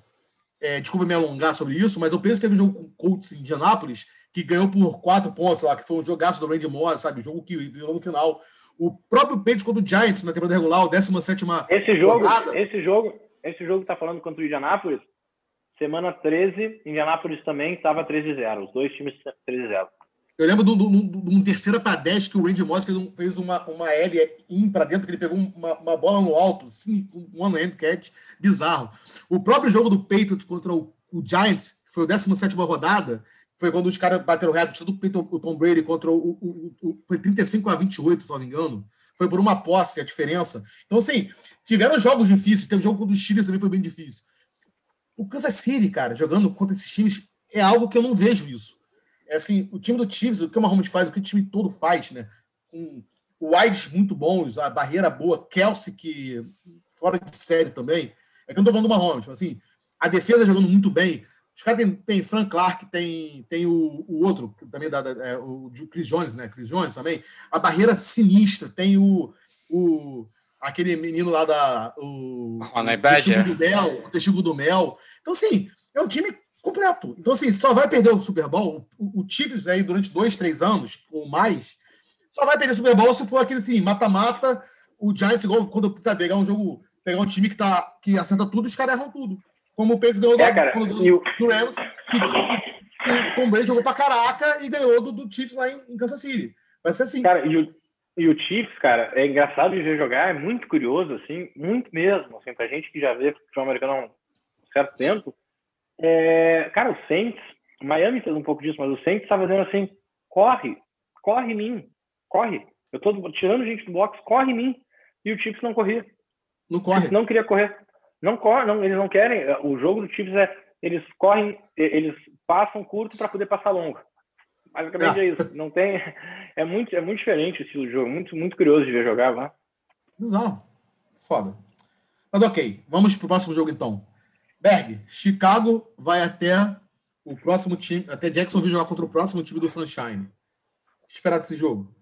é, desculpa me alongar sobre isso, mas o Pedro teve um jogo com o Colts em Indianápolis, que ganhou por quatro pontos lá, que foi um jogaço do Randy Moss, sabe? Jogo que virou no final. O próprio Patriots contra o Giants na temporada regular, o 17 Esse jogo, rodada. esse jogo, esse jogo que tá falando contra o Indianápolis, semana 13, Indianápolis também estava 13-0. Os dois times 13-0. Eu lembro de um terceira para 10 que o Randy Moss fez, um, fez uma, uma L in para dentro, que ele pegou uma, uma bola no alto, sim, um one-hand catch, bizarro. O próprio jogo do Patriots contra o, o Giants, que foi o 17 rodada, foi quando os caras bateram o recorde do o Tom Brady contra o, o, o, Foi 35 a 28, se não me engano. Foi por uma posse a diferença. Então, assim, tiveram jogos difíceis. Teve um jogo contra os Chiefs também foi bem difícil. O Kansas City, cara, jogando contra esses times, é algo que eu não vejo isso. É assim, o time do Chiefs, o que o Mahomes faz, o que o time todo faz, né? Com wides muito bons, a barreira boa, Kelsey, que fora de série também. É que eu não tô falando do Mahomes, mas assim, a defesa jogando muito bem. Os caras tem, tem Frank Clark, tem, tem o, o outro, também da, é, o Chris Jones, né? Chris Jones também. A barreira sinistra, tem o, o aquele menino lá da. O, o Testigo do Mel, o Testigo do Mel. Então, assim, é um time completo. Então, assim, só vai perder o Super Bowl. O, o Chiefs aí durante dois, três anos ou mais, só vai perder o Super Bowl se for aquele assim, mata-mata. O Giants, igual quando precisa pegar um jogo, pegar um time que, tá, que acerta tudo, os caras erram tudo. Como o Patriots ganhou é, cara, do, do, do Rams, que, que, o Tom Brady jogou pra caraca e ganhou do, do Chiefs lá em, em, Kansas City. Vai ser assim. Cara, e o, e o Chiefs, cara, é engraçado de ver jogar, é muito curioso, assim, muito mesmo. Assim, pra gente que já vê futebol americano há um certo tempo. É, cara, o Saints, Miami fez um pouco disso, mas o Saints estava dizendo assim: corre, corre em mim, corre. Eu tô tirando gente do box, corre em mim. E o Chiefs não corria. Não corre. Não queria correr. Não correm, não, eles não querem. O jogo do Chiefs é eles correm, eles passam curto para poder passar longo. Basicamente é. é isso. Não tem, é muito, é muito diferente o estilo de jogo. Muito, muito curioso de ver jogar lá. Bizarro. Foda. Mas ok, vamos pro próximo jogo então. Berg, Chicago vai até o próximo time, até Jacksonville jogar contra o próximo time do Sunshine. Esperar desse jogo.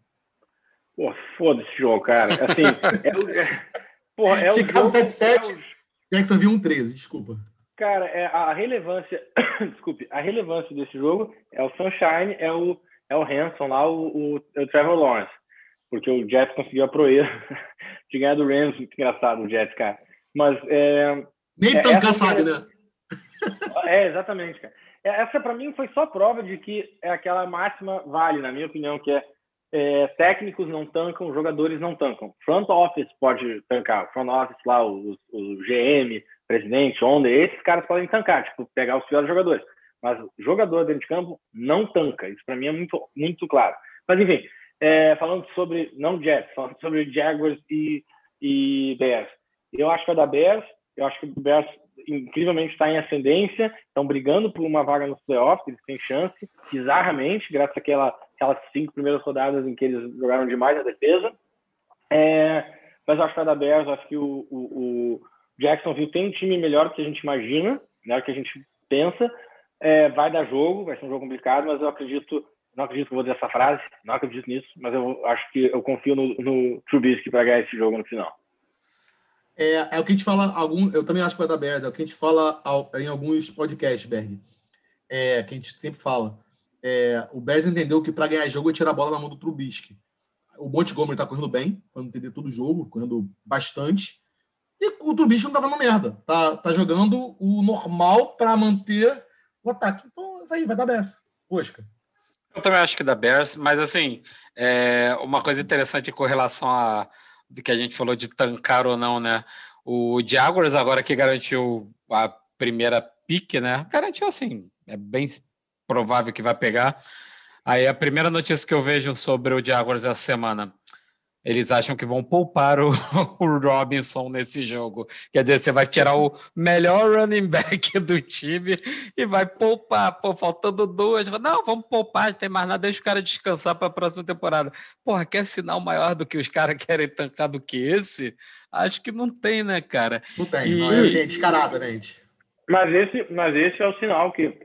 Pô, foda esse jogo, cara. Assim, é, o, é, porra, é Chicago 7-7. Jacksonville 1-13, desculpa. Cara, é a relevância, desculpe, a relevância desse jogo é o Sunshine, é o, é o Hanson lá, o, o, o Trevor Lawrence. Porque o Jets conseguiu a proeza de ganhar do Rams, muito engraçado o Jets, cara. Mas é, Nem é, tancar sabe, né? É, exatamente, cara. É, essa para mim foi só prova de que é aquela máxima vale, na minha opinião, que é, é, técnicos não tancam, jogadores não tancam. Front office pode tancar, front office lá, o, o GM, presidente, onde esses caras podem tancar, tipo, pegar os piores jogadores. Mas jogador dentro de campo não tanca. Isso para mim é muito, muito claro. Mas enfim, é, falando sobre, não Jets, falando sobre Jaguars e, e Bears. Eu acho que vai dar Bears, eu acho que o Bears incrivelmente está em ascendência, estão brigando por uma vaga nos playoffs, eles têm chance, bizarramente, graças àquela, cinco primeiras rodadas em que eles jogaram demais a defesa. É, mas acho que vai dar Bears, acho que o, o, o, Jacksonville tem um time melhor do que a gente imagina, melhor do que a gente pensa. É, vai dar jogo, vai ser um jogo complicado, mas eu acredito, não acredito que vou dizer essa frase, não acredito nisso, mas eu acho que eu confio no, no Trubisky para ganhar esse jogo no final. É, é o que a gente fala, algum, eu também acho que vai dar Bears, é o que a gente fala em alguns podcasts, Berg. É, que a gente sempre fala. É, o Bears entendeu que para ganhar jogo é tirar a bola na mão do Trubisky. O Montgomery está correndo bem, para entender todo o jogo, correndo bastante. E o Trubisky não tá fazendo merda. Tá, tá jogando o normal para manter o ataque. Então, isso aí, vai dar Bears. Posca. Eu também acho que dá Bears, mas assim, é uma coisa interessante com relação a que a gente falou de tancar ou não, né? O Jaguars agora que garantiu a primeira pique, né? Garantiu assim, é bem provável que vai pegar. Aí a primeira notícia que eu vejo sobre o Jaguars essa semana eles acham que vão poupar o, o, Robinson nesse jogo. Quer dizer, você vai tirar o melhor running back do time e vai poupar. Pô, faltando duas. Não, vamos poupar, não tem mais nada, deixa o cara descansar para a próxima temporada. Porra, quer sinal maior do que os caras querem tancar do que esse? Acho que não tem, né, cara? Não tem, e... não é assim, é descaradamente. Mas esse, mas esse é o sinal que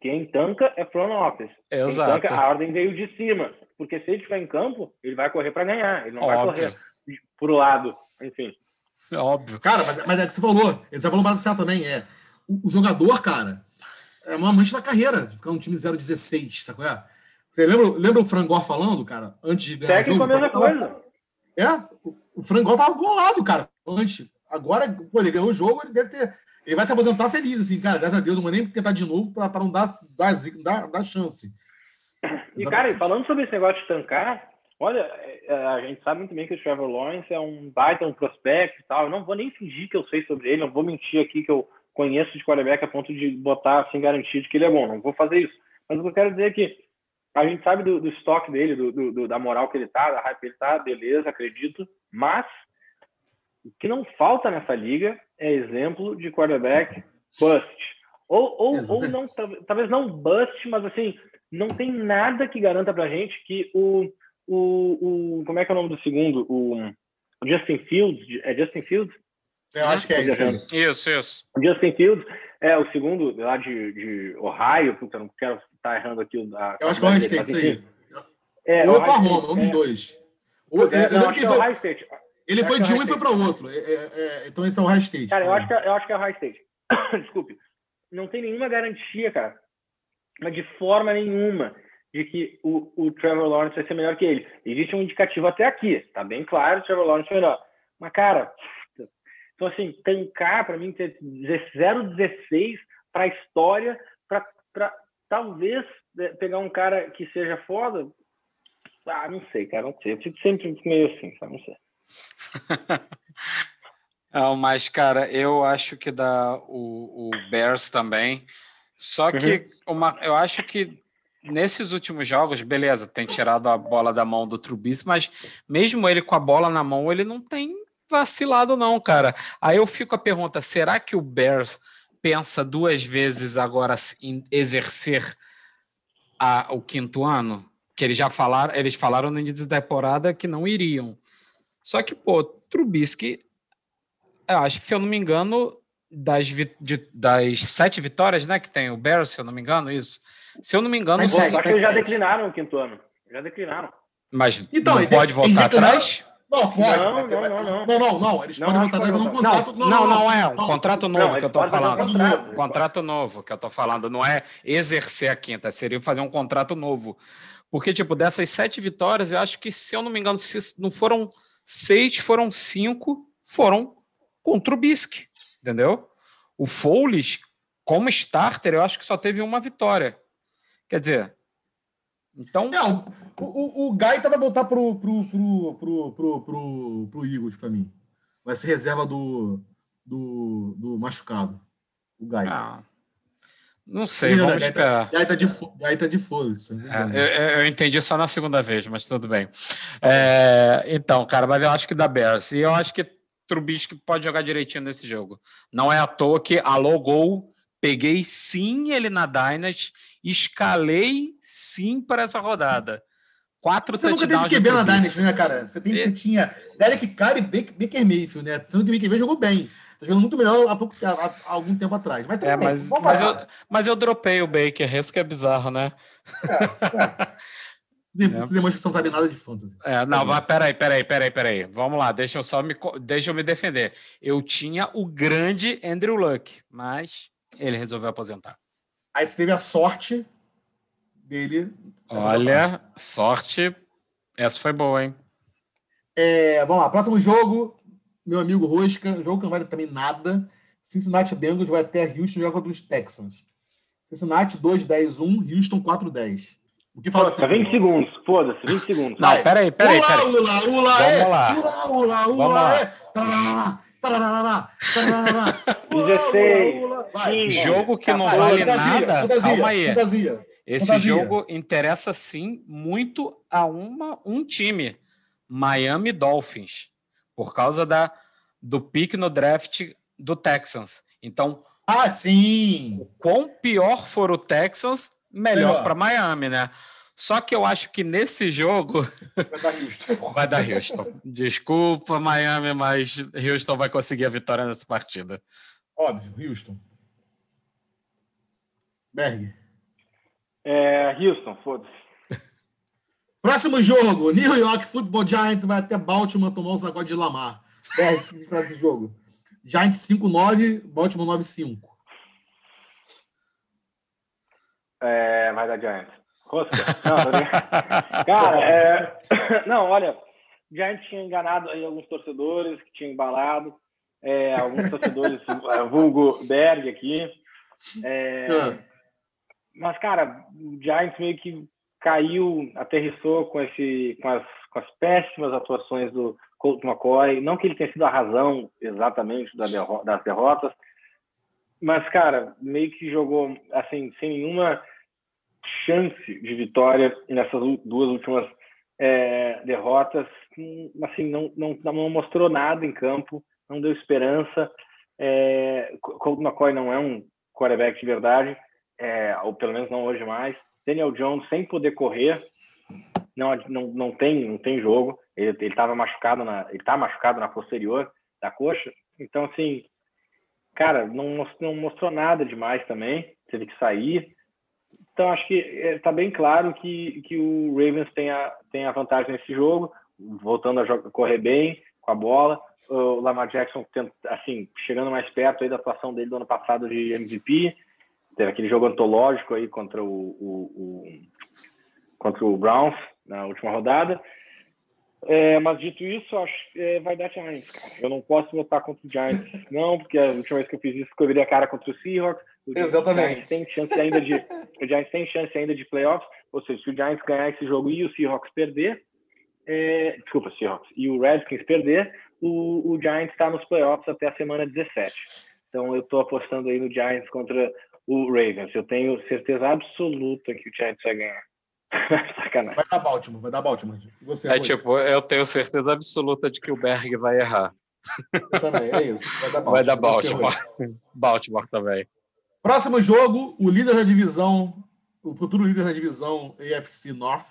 quem tanca é front office. Exato. Quem tanca, a ordem veio de cima. Porque se ele estiver em campo, ele vai correr para ganhar. Ele não Óbvio. vai correr por o lado. Enfim. É óbvio. Cara, mas, mas é que você falou. Você falou mais certo também. É, o, o, jogador, cara, é uma mancha na carreira. Ficar um time 0-16, sabe qual é? Você lembra, lembra o Frangor falando, cara, antes de ganhar Técnico o jogo? a mesma coisa. É, o, Frangor tava bolado, cara, antes. Agora, pô, ele ganhou o jogo, ele deve ter. Ele vai se aposentar feliz, assim, cara. Graças a Deus, não vou nem tentar de novo para não dar, dar, dar, dar chance. E, cara, falando sobre esse negócio de tancar, olha, é, é, a gente sabe muito bem que o Trevor Lawrence é um baita, um prospecto e tal. Eu não vou nem fingir que eu sei sobre ele, não vou mentir aqui que eu conheço de quarterback a ponto de botar assim garantido que ele é bom. Não vou fazer isso. Mas o que eu quero dizer é que a gente sabe do, do estoque dele, do, do, da moral que ele tá, da hype que ele tá, beleza, acredito. Mas o que não falta nessa liga é exemplo de quarterback bust. Ou, ou, ou não, talvez não bust, mas assim, não tem nada que garanta para a gente que o, o, o. Como é que é o nome do segundo? O Justin Fields. É Justin Fields? Eu acho que é isso. Isso, isso. Justin Fields é o segundo lá de, de Ohio, porque eu não quero estar errando aqui. A, eu acho que é o Ohio State, isso aí. É, Ou Oklahoma, um dos dois. O, é, não, acho que é o Ohio State. Ele foi de um e foi para o outro. É, é, é, então esse é o State. Cara, eu acho, que, eu acho que é o State. Desculpe. Não tem nenhuma garantia, cara, mas de forma nenhuma de que o, o Trevor Lawrence vai ser melhor que ele. Existe um indicativo até aqui, tá bem claro, o Trevor Lawrence é melhor. Mas, cara, então assim, tancar para mim ter 0,16 para a história, para talvez né, pegar um cara que seja foda, ah, não sei, cara, não sei. Eu fico sempre meio assim, sabe? Não sei. não, mas, cara, eu acho que dá o, o Bears também. Só que uhum. uma, eu acho que nesses últimos jogos, beleza, tem tirado a bola da mão do Trubisky, mas mesmo ele com a bola na mão, ele não tem vacilado não, cara. Aí eu fico a pergunta, será que o Bears pensa duas vezes agora em exercer a, o quinto ano? Que eles já falaram, eles falaram no início da temporada que não iriam. Só que, pô, Trubisky, eu acho que, se eu não me engano, das, de, das sete vitórias, né? Que tem o Bears, se eu não me engano, isso. Se eu não me engano. Sete, sete, sete, eles já declinaram o quinto ano. Já declinaram. Mas então, não pode voltar atrás? Não, pode. Não, não, não, não. Não, não, não. Eles podem voltar atrás um contrato. Não, não, não, é. Um contrato novo que eu tô falando. Contrato novo. Contrato novo que eu tô falando. Não é exercer a quinta, seria fazer um contrato novo. Porque, tipo, dessas sete vitórias, eu acho que, se eu não me engano, se não foram seis, foram cinco, foram contra o Bisque entendeu? O Foles, como starter, eu acho que só teve uma vitória. Quer dizer, então. É, o, o, o Gaita vai voltar pro, pro, pro, pro, pro, pro, pro Eagles para mim. Vai ser reserva do, do, do machucado. O Gaita. Ah, não sei, Sim, vamos Gaita, esperar. Gaita de, Gaita de Foles. É, eu, eu, entendi só na segunda vez, mas tudo bem. É, então, cara, mas eu acho que dá Bears. E eu acho que Trubisky pode jogar direitinho nesse jogo. Não é à toa que alô gol, peguei sim ele na Dynasty, escalei sim para essa rodada. Quatro Você nunca teve QB na Dynasty, né, cara? Você, tem, você tinha Derek Carr e Baker Mayfield, né? Tanto que o Baker jogou bem. Tá jogando muito melhor há, pouco, há, há algum tempo atrás. Mas, é, mas, mas, eu, mas eu dropei o Baker, isso que é bizarro, né? É, é. Você demonstra que você não sabe nada de fantasy. É, não, mas peraí, peraí, peraí, peraí. Vamos lá, deixa eu só me, deixa eu me defender. Eu tinha o grande Andrew Luck, mas ele resolveu aposentar. Aí você teve a sorte dele. Olha, sorte. Essa foi boa, hein? É, vamos lá, próximo jogo meu amigo Rosca, jogo que não vale também nada. Cincinnati Bengals vai até Houston joga contra os Texans. Cincinnati 2-10-1, Houston 4-10. O que fala? Foda 20 segundos, foda-se, 20 segundos. Não, peraí, peraí, peraí. Ula, ula, ula, Vamos é. lá. Ula, ula, ula, é. Tarará, tarará, tarará. 16. Jogo que não vale nada. Calma aí. fantasia. Esse Fantasia. jogo interessa sim muito a uma, um time, Miami Dolphins, por causa da, do pique no draft do Texans. Então, Ah, sim. quão pior for o Texans, melhor Melhor. para Miami, né? Só que eu acho que nesse jogo Vai dar Houston. vai dar Houston. Desculpa, Miami, mas Houston vai conseguir a vitória nessa partida. Óbvio, Houston. Berg. É, Houston, foda-se. Próximo jogo, New York Football Giants vai até Baltimore tomar um sacode de Lamar. Berg, o que você fala desse jogo? Giants 5-9, Baltimore 9-5. É, vai dar Giants. Rosca. Não. Cara, é... não, olha, Giants tinha enganado aí alguns torcedores que tinham embalado, é, alguns torcedores, é, vulgo Berg aqui. É, Ah. Mas, cara, o Giants meio que caiu, aterrissou com, esse, com, as, com as péssimas atuações do Colt McCoy. Não que ele tenha sido a razão exatamente da derro- das derrotas, mas, cara, meio que jogou assim, sem nenhuma chance de vitória nessas duas últimas é, derrotas. Assim, não, não, não mostrou nada em campo, não deu esperança. É, Colt McCoy não é um quarterback de verdade, é, ou pelo menos não hoje mais. Daniel Jones sem poder correr, não, não, não tem não tem jogo. Ele estava machucado na ele tá machucado na posterior da coxa. Então assim, cara, não mostrou, não mostrou nada demais também. Teve que sair. Então acho que está bem claro que, que o Ravens tem a, tem a vantagem nesse jogo, voltando a jogar, correr bem com a bola. O Lamar Jackson assim chegando mais perto aí da atuação dele do ano passado de MVP. Teve aquele jogo antológico aí contra o, o- o- contra o Browns na última rodada. É, mas dito isso, acho que é, vai dar Giants, cara. Eu não posso votar contra o Giants, não, porque a última vez que eu fiz isso, eu virei a cara contra o Seahawks. O Exatamente. Giants tem chance ainda de, o Giants tem chance ainda de playoffs, ou seja, se o Giants ganhar esse jogo e o Seahawks perder, é, desculpa, Seahawks, e o Redskins perder, o, o Giants está nos playoffs até a semana 17. Então eu estou apostando aí no Giants contra o Ravens. Eu tenho certeza absoluta que o Giants vai ganhar. Sacanagem. Vai dar Baltimore, vai dar Baltimore. Você, É tipo, eu tenho certeza absoluta de que o Berg vai errar. Eu também, é isso. Vai dar Baltimore. Vai dar Baltimore. Baltimore também. Próximo jogo, o líder da divisão, o futuro líder da divisão AFC North,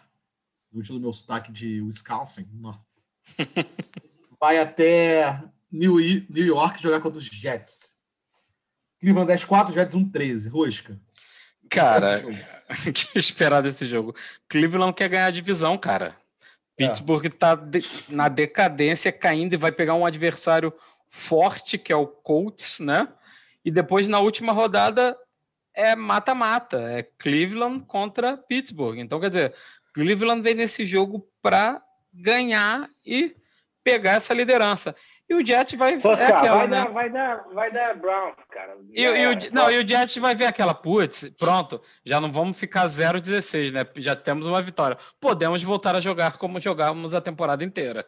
do estilo meu sotaque de Wisconsin, North, vai até New York jogar contra os Jets. Cleveland 10-4, Jets 1-13. Rosca. Cara, o que esperar desse jogo? Cleveland quer ganhar a divisão, cara. É. Pittsburgh tá de- na decadência, caindo e vai pegar um adversário forte, que é o Colts, né? E depois, na última rodada, é mata-mata. É Cleveland contra Pittsburgh. Então, quer dizer, Cleveland vem nesse jogo para ganhar e pegar essa liderança. E o Jet vai. Pô, é cara, aquela, vai, né? dar, vai, dar, vai dar Browns, cara. E, e o, É, não, e o Jets vai ver aquela, putz, pronto, já não vamos ficar 0-16, né? Já temos uma vitória. Podemos voltar a jogar como jogávamos a temporada inteira.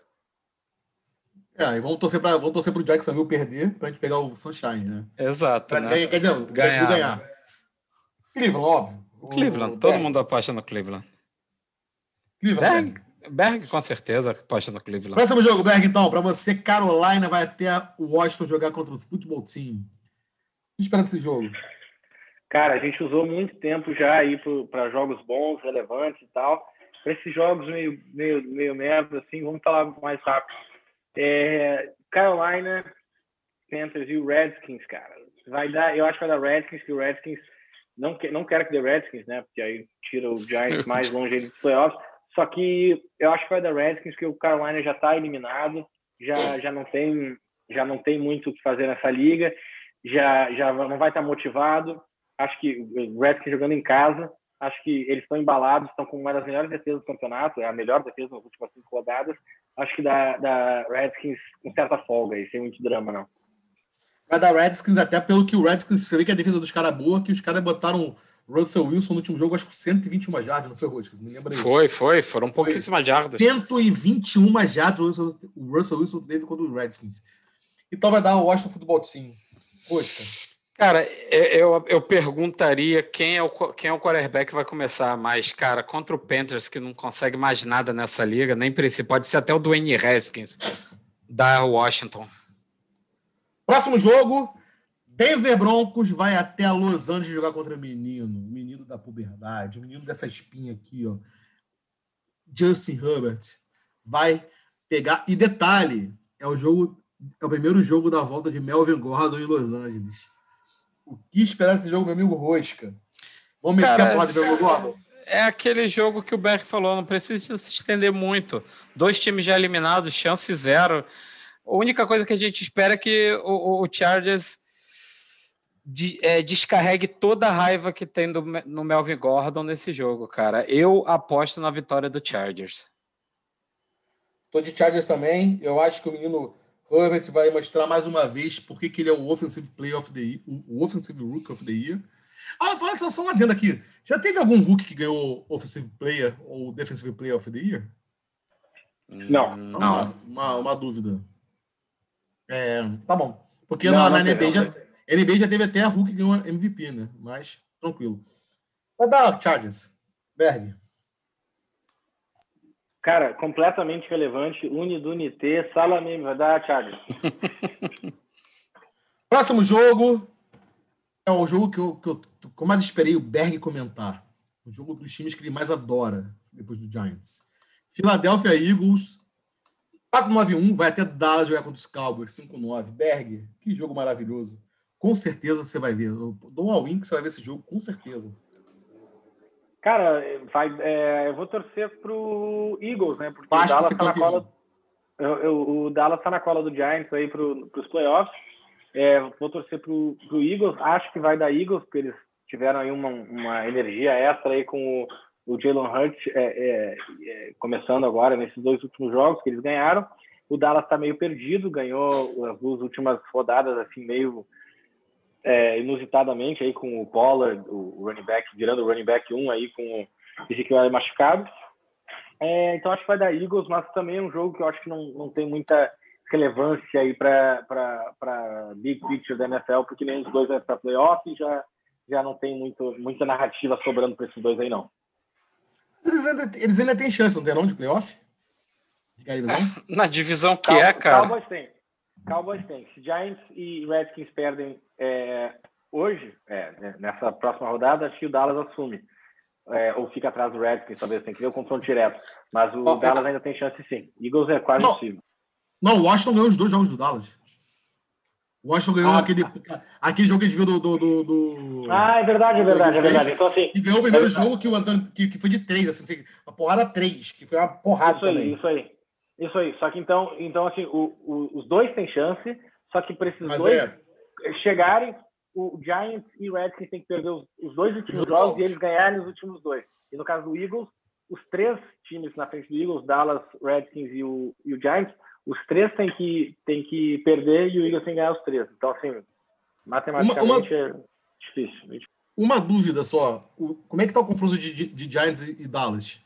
É, e vamos torcer, pra, vamos torcer pro Jacksonville perder pra gente pegar o Sunshine, né? Exato. Pra, né? ganhar, quer dizer, o Ganhar, ganhar. Cleveland, óbvio. Cleveland, O- todo Berg. mundo aposta no Cleveland. Cleveland. Berg, com certeza, aposta no Cleveland. Próximo jogo, Berg, então. Para você, Carolina vai até o Washington jogar contra o Futebol Team. O que espera desse jogo? Cara, a gente usou muito tempo já aí para jogos bons, relevantes e tal. Para esses jogos meio, meio, meio merda, assim, vamos falar mais rápido. É, Carolina, Panthers e o Redskins, cara. Vai dar, eu acho que vai dar Redskins, que o Redskins não, que, não quero que dê Redskins, né? Porque aí tira o Giants mais longe dos playoffs. Só que eu acho que vai dar Redskins, porque o Carolina já está eliminado, já, já, não tem, já não tem muito o que fazer nessa liga, já, já não vai estar tá motivado. Acho que o Redskins jogando em casa, acho que eles estão embalados, estão com uma das melhores defesas do campeonato, é a melhor defesa nas últimas cinco rodadas. Acho que dá, dá Redskins com certa folga aí, sem muito drama, não. Vai dar Redskins até pelo que o Redskins, você vê que a defesa dos caras é boa, que os caras botaram Russell Wilson no último jogo, acho que 121 jardas, não foi, Rodrigo? Me lembra aí. Foi, foi, foram pouquíssimas jardas. 121 jardas o Russell Wilson teve contra o Redskins. Então vai dar o Washington Futebol Team. Poxa. Cara, eu, eu perguntaria quem é, o, quem é o quarterback que vai começar mais. Cara, contra o Panthers, que não consegue mais nada nessa liga, nem precisa, pode ser até o Dwayne Haskins da Washington. Próximo jogo, Denver Broncos vai até Los Angeles jogar contra o menino, o menino da puberdade, o menino dessa espinha aqui, ó. Justin Herbert vai pegar. E detalhe, é o jogo, é o primeiro jogo da volta de Melvin Gordon em Los Angeles. O que esperar desse jogo, meu amigo Rosca? Vamos meter Cara, a porra de Melvin Gordon? É aquele jogo que o Berg falou, não precisa se estender muito. Dois times já eliminados, chance zero. A única coisa que a gente espera é que o, o Chargers de, é, descarregue toda a raiva que tem do, no Melvin Gordon nesse jogo, cara. Eu aposto na vitória do Chargers. Tô de Chargers também. Eu acho que o menino Herbert vai mostrar mais uma vez por que ele é o Offensive Player of the Year, o Offensive Rook of the Year. Ah, falar só uma adendo aqui. Já teve algum Rook que ganhou Offensive Player ou Defensive Player of the Year? Não. Não. Uma, uma, uma dúvida. É, tá bom. Porque não, na, na NBA já NBA já teve até a Hulk que ganhou MVP, né? Mas tranquilo. Vai dar Chargers. Berg. Cara, completamente relevante. Unidunité, Salamim, vai dar Chargers. Próximo jogo é o jogo que eu, que, eu, que eu mais esperei o Berg comentar. O jogo dos times que ele mais adora, depois do Giants. Philadelphia Eagles 4-9-1, vai até Dallas jogar contra os Cowboys, 5-9. Berg, que jogo maravilhoso. Com certeza você vai ver. Eu dou all-in que você vai ver esse jogo, com certeza. Cara, vai, é, eu vou torcer pro Eagles, né? Porque o Dallas, tá na cola, eu, eu, o Dallas tá na cola do Giants aí pro, pros playoffs. É, vou torcer pro, pro Eagles. Acho que vai dar Eagles, porque eles tiveram aí uma, uma energia extra aí com o, o Jalen Hurts é, é, é, começando agora nesses dois últimos jogos que eles ganharam. O Dallas está meio perdido, ganhou as duas últimas rodadas assim meio é, inusitadamente aí com o Pollard, o running back, virando o running back 1 aí com o Ezequiel machucado. É, então acho que vai dar Eagles, mas também é um jogo que eu acho que não, não tem muita relevância aí para big picture da NFL, porque nem os dois vão para playoff e já, já não tem muito, muita narrativa sobrando para esses dois aí, não. Eles ainda, eles ainda têm chance, não tem não, de playoff? De Na divisão que Cal é, cara. Cowboys tem. Cowboys tem. Se Giants e Redskins perdem é, hoje, é, né, nessa próxima rodada, acho que o Dallas assume. É, ou fica atrás do Redskins, talvez tem que ver o confronto direto. Mas o oh, Dallas ainda tem chance sim. Eagles é quase possível. Não, o Washington ganhou os dois jogos do Dallas. O Washington ganhou ah, aquele, aquele jogo que a gente viu do, do, do, do, Ah, é verdade, é verdade, é verdade. Então, assim, e ganhou o primeiro é jogo que o Antônio, que, que foi de três, assim, uma porrada três, que foi uma porrada isso também. Aí, isso aí. Isso aí. Só que então, então assim, o, o, os dois têm chance, só que para esses dois é. chegarem, o Giants e o Redskins têm que perder os, os dois últimos jogos, jogos e eles ganharem os últimos dois. E no caso do Eagles, os três times na frente do Eagles, Dallas, Redskins e o, e o Giants, os três têm que, têm que perder e o Eagles tem que ganhar os três. Então, assim, matematicamente uma, uma, é difícil. Uma dúvida só. como é que está o confronto de, de, de, Giants e Dallas?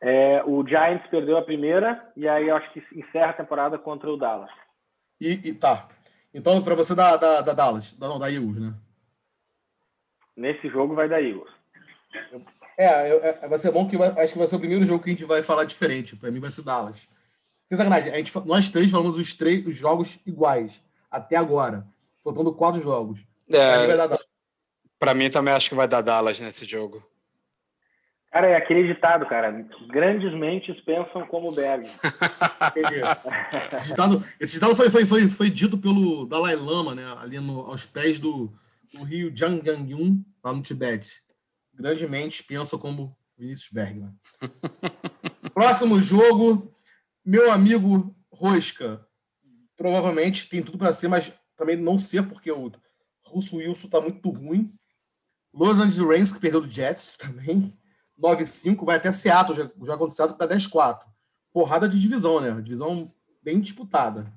É, o Giants perdeu a primeira e aí eu acho que encerra a temporada contra o Dallas. E, e tá. Então, para você da, da, da Dallas, da, não, da Eagles, né? Nesse jogo vai dar Eagles. É, é, vai ser bom que vai, acho que vai ser o primeiro jogo que a gente vai falar diferente. Para mim vai ser Dallas. Sem sacanagem, a gente, nós três falamos os, três, os jogos iguais até agora. Faltando quatro jogos. É, para mim também acho que vai dar Dallas nesse jogo. Cara, é aquele ditado, cara. Grandes mentes pensam como Berg. esse ditado, esse ditado foi, foi, foi, foi, dito pelo Dalai Lama, né? Ali no, aos pés do, do rio Jangangyun, lá no Tibete. Grandes mentes pensam como Vinícius Bergman. Próximo jogo, meu amigo Rosca. Provavelmente tem tudo para ser, mas também não ser, porque o Russo Wilson tá muito ruim. Los Angeles Rams, que perdeu do Jets também. 9-5, vai até Seattle, já, já aconteceu tá 10-4. Porrada de divisão, né? Divisão bem disputada.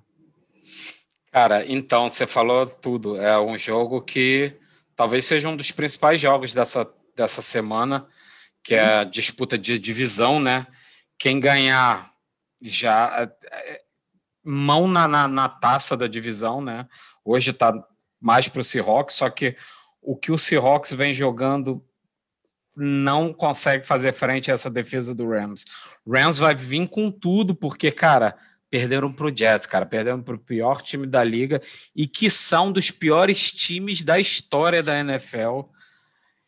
Cara, então, você falou tudo. É um jogo que talvez seja um dos principais jogos dessa, dessa semana, que é a disputa de divisão, né? Quem ganhar já. É, é, mão na, na, na taça da divisão, né? Hoje está mais para o Seahawks, só que o que o Seahawks vem jogando não consegue fazer frente a essa defesa do Rams. Rams vai vir com tudo, porque, cara, perderam para o Jets, cara, perderam para o pior time da liga e que são dos piores times da história da NFL.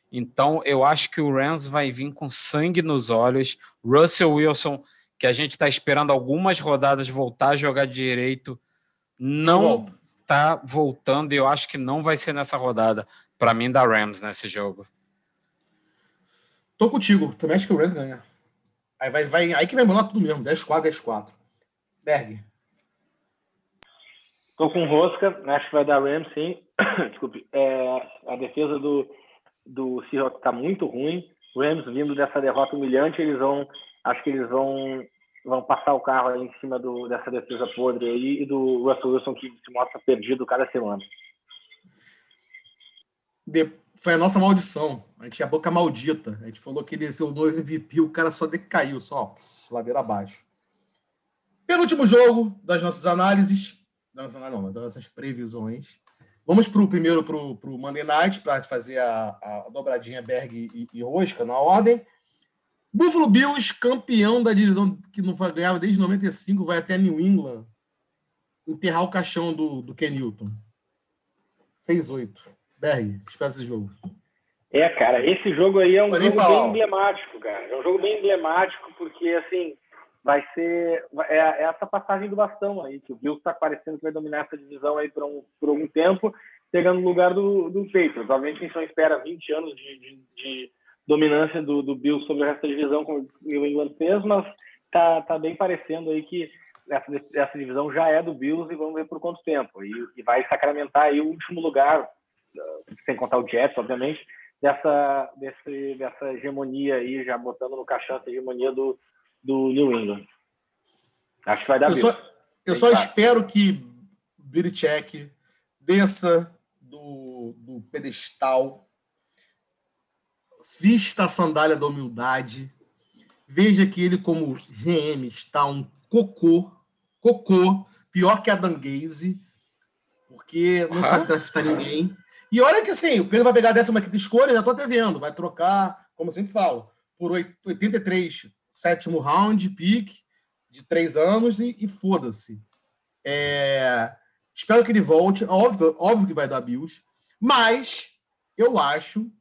Então, eu acho que o Rams vai vir com sangue nos olhos. Russell Wilson, que a gente está esperando algumas rodadas voltar a jogar direito, não está voltando e eu acho que não vai ser nessa rodada. Para mim, da Rams nesse jogo. Tô contigo. Também acho que o Rams ganha. Aí, vai, vai, aí que vai mudar tudo mesmo. 10-4, 10-4. Berg. Tô com rosca. Acho que vai dar Rams, sim. Desculpe. É, a defesa do, do Seahawks tá muito ruim. Rams vindo dessa derrota humilhante, eles vão... Acho que eles vão vão passar o carro aí em cima do, dessa defesa podre aí e do Russell Wilson que se mostra perdido cada semana. De, foi a nossa maldição. A gente tinha a boca maldita. A gente falou que ele ia ser o novo MVP, o cara só decaiu, só ladeira abaixo. Penúltimo jogo das nossas análises, das, não, das nossas previsões. Vamos pro, primeiro para o Monday Night, para fazer a, a, dobradinha Berg e, e, Rosca na ordem. Buffalo Bills, campeão da divisão que não ganhava desde 95, vai até New England enterrar o caixão do, do Ken Newton. 6-8. Berg, espera esse jogo. É, cara, esse jogo aí é um jogo falar. bem emblemático, cara. É um jogo bem emblemático porque, assim, vai ser é, é essa passagem do bastão aí, que o Bills está parecendo que vai dominar essa divisão aí por, um, por algum tempo, pegando o lugar do, do Patriots. Obviamente a gente não espera 20 anos de, de, de dominância do, do Bills sobre o resto da divisão, como o New England fez, mas tá, tá bem parecendo aí que essa, essa divisão já é do Bills e vamos ver por quanto tempo. E, e vai sacramentar aí o último lugar sem contar o Jets, obviamente, dessa, desse, dessa hegemonia aí, já botando no caixão essa hegemonia do, do New England. Acho que vai dar Eu só, eu só espero que Belichick desça do, do pedestal, vista a sandália da humildade, veja que ele, como GM, está um cocô, cocô, pior que a Danguese, porque não uhum. sabe draftar ninguém. E olha que assim, o Pedro vai pegar a 15 escolha, já estou até vendo, vai trocar, como eu sempre falo, por 83, sétimo round, pique, de três anos, e, e foda-se. É, espero que ele volte, óbvio, óbvio que vai dar Bills, mas eu acho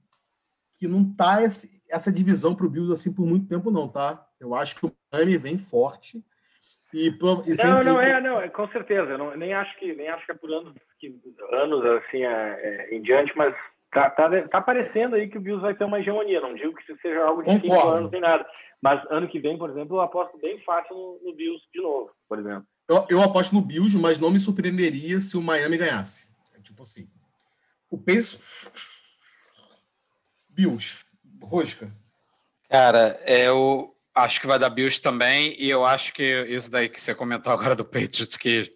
que não tá esse, essa divisão para o Bills assim por muito tempo, não, tá? Eu acho que o Miami vem forte. E, e não, não, é, não, é, com certeza. Eu não, nem acho que nem acho que é por anos, que, anos assim é, é, em diante, mas tá, tá, tá aparecendo aí que o Bills vai ter uma hegemonia. Não digo que isso seja algo de Concordo. cinco anos nem nada. Mas ano que vem, por exemplo, eu aposto bem fácil no, no Bills de novo, por exemplo. Eu, eu, aposto no Bills, mas não me surpreenderia se o Miami ganhasse. É tipo assim. O peso. Bills. Rosca. Cara, é o Acho que vai dar Bills também, e eu acho que isso daí que você comentou agora do Patriots, que,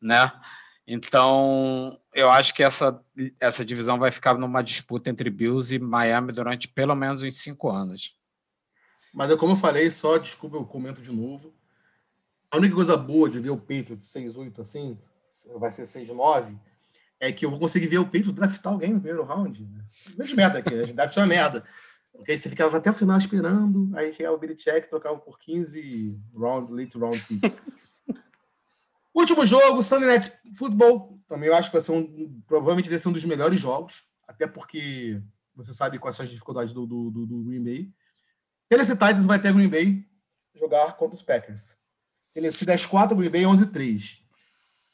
né? Então, eu acho que essa, essa divisão vai ficar numa disputa entre Bills e Miami durante pelo menos uns cinco anos. Mas é como eu falei, só, desculpa, eu comento de novo. A única coisa boa de ver o Patriots 6-8 assim, vai ser 6-9, é que eu vou conseguir ver o Patriots draftar alguém no primeiro round. Né? Grande merda aqui, a gente uma merda. Porque aí você ficava até o final esperando, aí chegava o Billy Check, trocava por 15 round, late round picks. Último jogo, Sunday Night Football. Também eu acho que vai ser um, provavelmente vai ser um dos melhores jogos, até porque você sabe quais são as dificuldades do, do, do, do Green Bay. Tennessee Titans vai ter Green Bay jogar contra os Packers. Tennessee 10-4, Green Bay 11-3.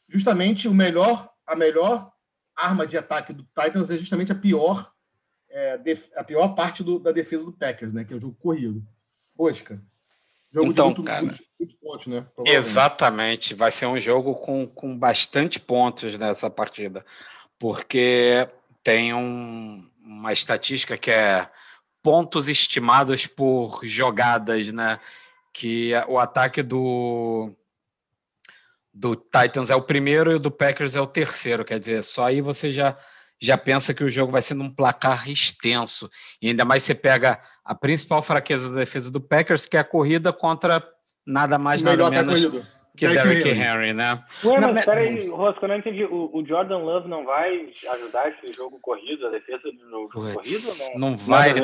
Justamente o melhor, a melhor arma de ataque do Titans é justamente a pior, é, a pior parte do, da defesa do Packers, né? Que é o jogo corrido. Oscar. Jogo então, de muito, cara, muitos, pontos, né? Exatamente. Vai ser um jogo com, com bastante pontos nessa partida. Porque tem um, uma estatística que é pontos estimados por jogadas, né? Que o ataque do do Titans é o primeiro e o do Packers é o terceiro. Quer dizer, só aí você já, já pensa que o jogo vai ser num placar extenso. E ainda mais você pega a principal fraqueza da defesa do Packers, que é a corrida contra nada mais, nada menos que Derrick Henry. Henry, né? Ué, mas peraí, Rosco, eu não entendi. O, o, Jordan Love não vai ajudar esse jogo corrido, a defesa do jogo corrido? Não, não vai. Ele,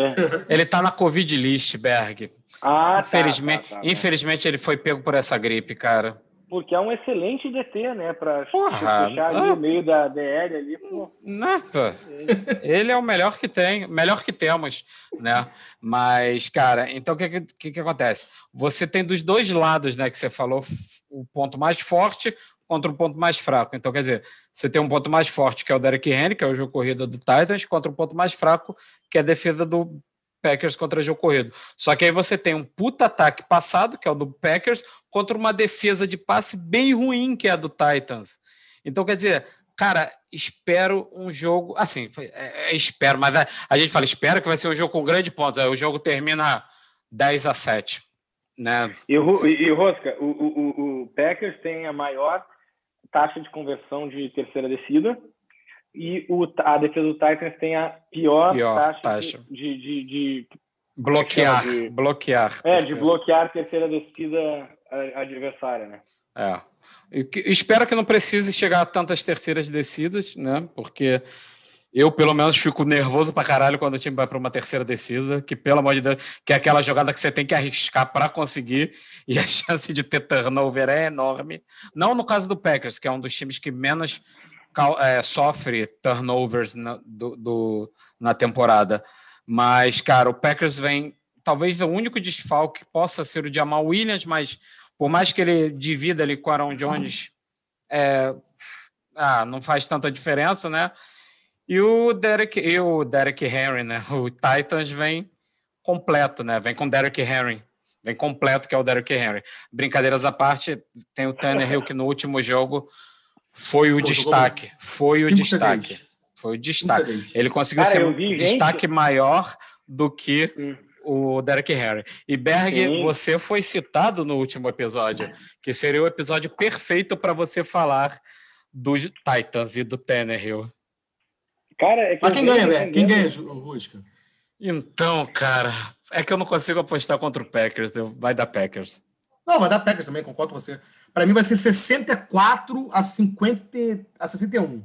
ele tá na Covid list, Berg. Ah, tá, infelizmente, tá, tá, tá, infelizmente ele foi pego por essa gripe, cara. Porque é um excelente DT, né? Para fechar ali ah, no meio da DL ali. Pô. Nada. Ele é o melhor que tem, melhor que temos, né? Mas, cara, então o que, que, que acontece? Você tem dos dois lados, né? Que você falou, o ponto mais forte contra o ponto mais fraco. Então, quer dizer, você tem um ponto mais forte, que é o Derek Henry, que é o jogo corrido do Titans, contra o um ponto mais fraco, que é a defesa do Packers contra jogo corrido. Só que aí você tem um puta ataque passado, que é o do Packers, contra uma defesa de passe bem ruim, que é a do Titans. Então, quer dizer, cara, espero um jogo. Assim, é, é, espero, mas a, a, gente fala, espero que vai ser um jogo com grandes pontos. Aí o jogo termina 10 a 7. Né? E, e Rosca, o, o, o Packers tem a maior taxa de conversão de terceira descida e o, a defesa do Titans tem a pior, pior taxa, taxa. De, de, de, bloquear, de, bloquear. É, terceira. de bloquear terceira descida adversária, né? É. Eu, espero que não precise chegar a tantas terceiras descidas, né? Porque eu, pelo menos, fico nervoso pra caralho quando o time vai para uma terceira descida, que, pelo amor de Deus, que é aquela jogada que você tem que arriscar para conseguir, e a chance de ter turnover é enorme. Não no caso do Packers, que é um dos times que menos é, sofre turnovers na, do, do, na temporada. Mas, cara, o Packers vem. Talvez o único desfalque possa ser o Jamal Williams, mas por mais que ele divida ali com o Aaron Jones, é, ah, não faz tanta diferença, né? E o Derek, e o Derek Henry, né? O Titans vem completo, né? Vem com Derek Henry. Vem completo, que é o Derek Henry. Brincadeiras à parte, tem o Tannehill que no último jogo foi o Pô, destaque. Foi o destaque. Foi o destaque. Ele conseguiu Cara, ser um vi, destaque gente... maior do que hum. o Derek Henry. E Berg, Sim. você foi citado no último episódio, que seria o episódio perfeito para você falar dos Titans e do Tannehill. Cara, é que Mas quem ganha, Berg? Quem ganha, Rusca? Então, cara, é que eu não consigo apostar contra o Packers. Vai dar Packers. Não, vai dar Packers também, concordo com você. Para mim vai ser 64 a 50 a 61.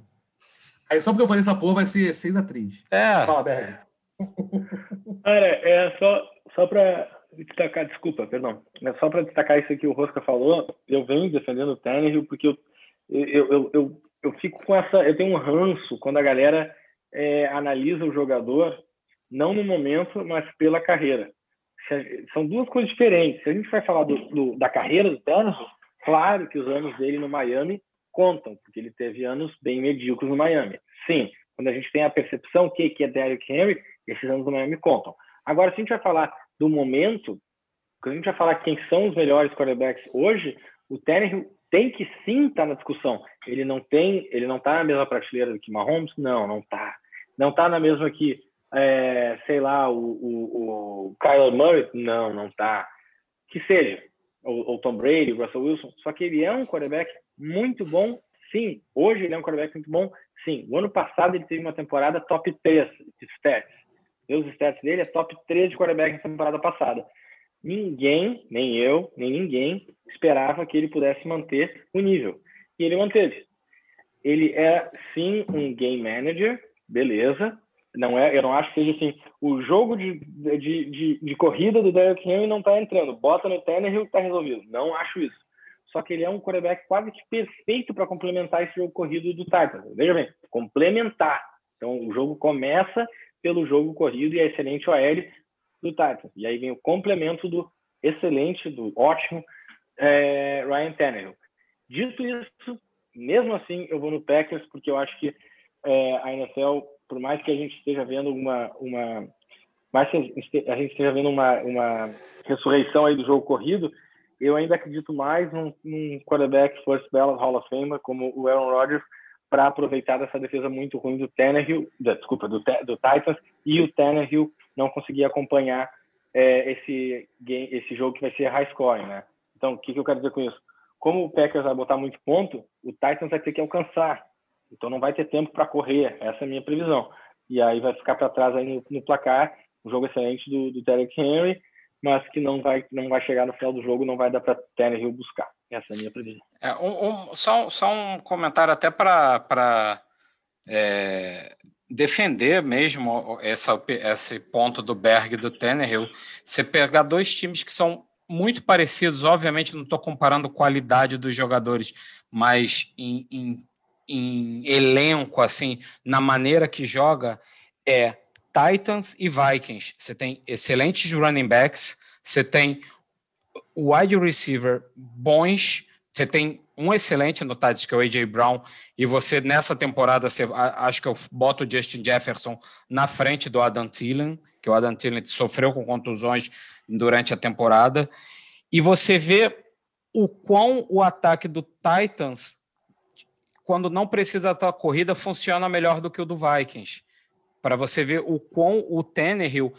Aí só porque eu falei essa porra vai ser 6 a 3. É. Fala, Berg. Cara, é só só para destacar, desculpa, perdão. É só para destacar isso que o Rosca falou, eu venho defendendo o Tannehill porque eu, eu, eu, eu, eu fico com essa, eu tenho um ranço quando a galera é, analisa o jogador não no momento, mas pela carreira. São duas coisas diferentes. Se a gente vai falar do, do, da carreira do Tannehill, claro que os anos dele no Miami contam, porque ele teve anos bem medíocres no Miami. Sim, quando a gente tem a percepção que, que é Derrick Henry, esses anos no Miami contam. Agora, se a gente vai falar do momento, quando a gente vai falar quem são os melhores quarterbacks hoje, o Tannehill tem que sim estar tá na discussão. Ele não tem, ele não está na mesma prateleira do que Mahomes? Não, não está. Não está na mesma que, é, sei lá, o, o, o Kyler Murray? Não, não está. Que seja, o, o Tom Brady, o Russell Wilson, só que ele é um quarterback muito bom, sim. Hoje ele é um quarterback muito bom, sim. O ano passado ele teve uma temporada top 3 de stats. Os stats dele é top 3 de quarterback na temporada passada. Ninguém, nem eu, nem ninguém, esperava que ele pudesse manter o nível. E ele manteve. Ele é, sim, um game manager, beleza, Não é, eu não acho que seja assim, o jogo de, de, de, de corrida do Derrick Henry não está entrando, bota no Tannehill está resolvido. Não acho isso. Só que ele é um quarterback quase que perfeito para complementar esse jogo corrido do Titans. Veja bem, complementar. Então o jogo começa pelo jogo corrido e a excelente OL do Titans. E aí vem o complemento do excelente, do ótimo é, Ryan Tannehill. Dito isso, mesmo assim, eu vou no Packers porque eu acho que é, a NFL por mais que a gente esteja vendo uma, uma mais que a gente esteja vendo uma, uma ressurreição aí do jogo corrido, eu ainda acredito mais num, num quarterback first ballot Hall of Fame como o Aaron Rodgers para aproveitar dessa defesa muito ruim do Tannehill, da, desculpa, do, do Titans e o Tannehill não conseguir acompanhar é, esse game, esse jogo que vai ser high scoring, né? Então, o que, que eu quero dizer com isso? Como o Packers vai botar muito ponto, o Titans vai ter que alcançar então não vai ter tempo para correr, essa é a minha previsão. E aí vai ficar para trás aí no, no, placar, um jogo excelente do, do Derek Henry, mas que não vai, não vai chegar no final do jogo, não vai dar para Tannehill buscar. Essa é a minha previsão. É, um, um, só, só um comentário até para é, defender mesmo essa, esse ponto do Berg e do Tannehill. Você pegar dois times que são muito parecidos, obviamente não estou comparando qualidade dos jogadores, mas em, em em elenco, assim, na maneira que joga, é Titans e Vikings. Você tem excelentes running backs, você tem wide receiver bons, você tem um excelente no Titans, que é o A.J. Brown, e você, nessa temporada, você, acho que eu boto o Justin Jefferson na frente do Adam Thielen, que o Adam Thielen sofreu com contusões durante a temporada, e você vê o quão o ataque do Titans quando não precisa da corrida, funciona melhor do que o do Vikings. Para você ver o quão o Tannehill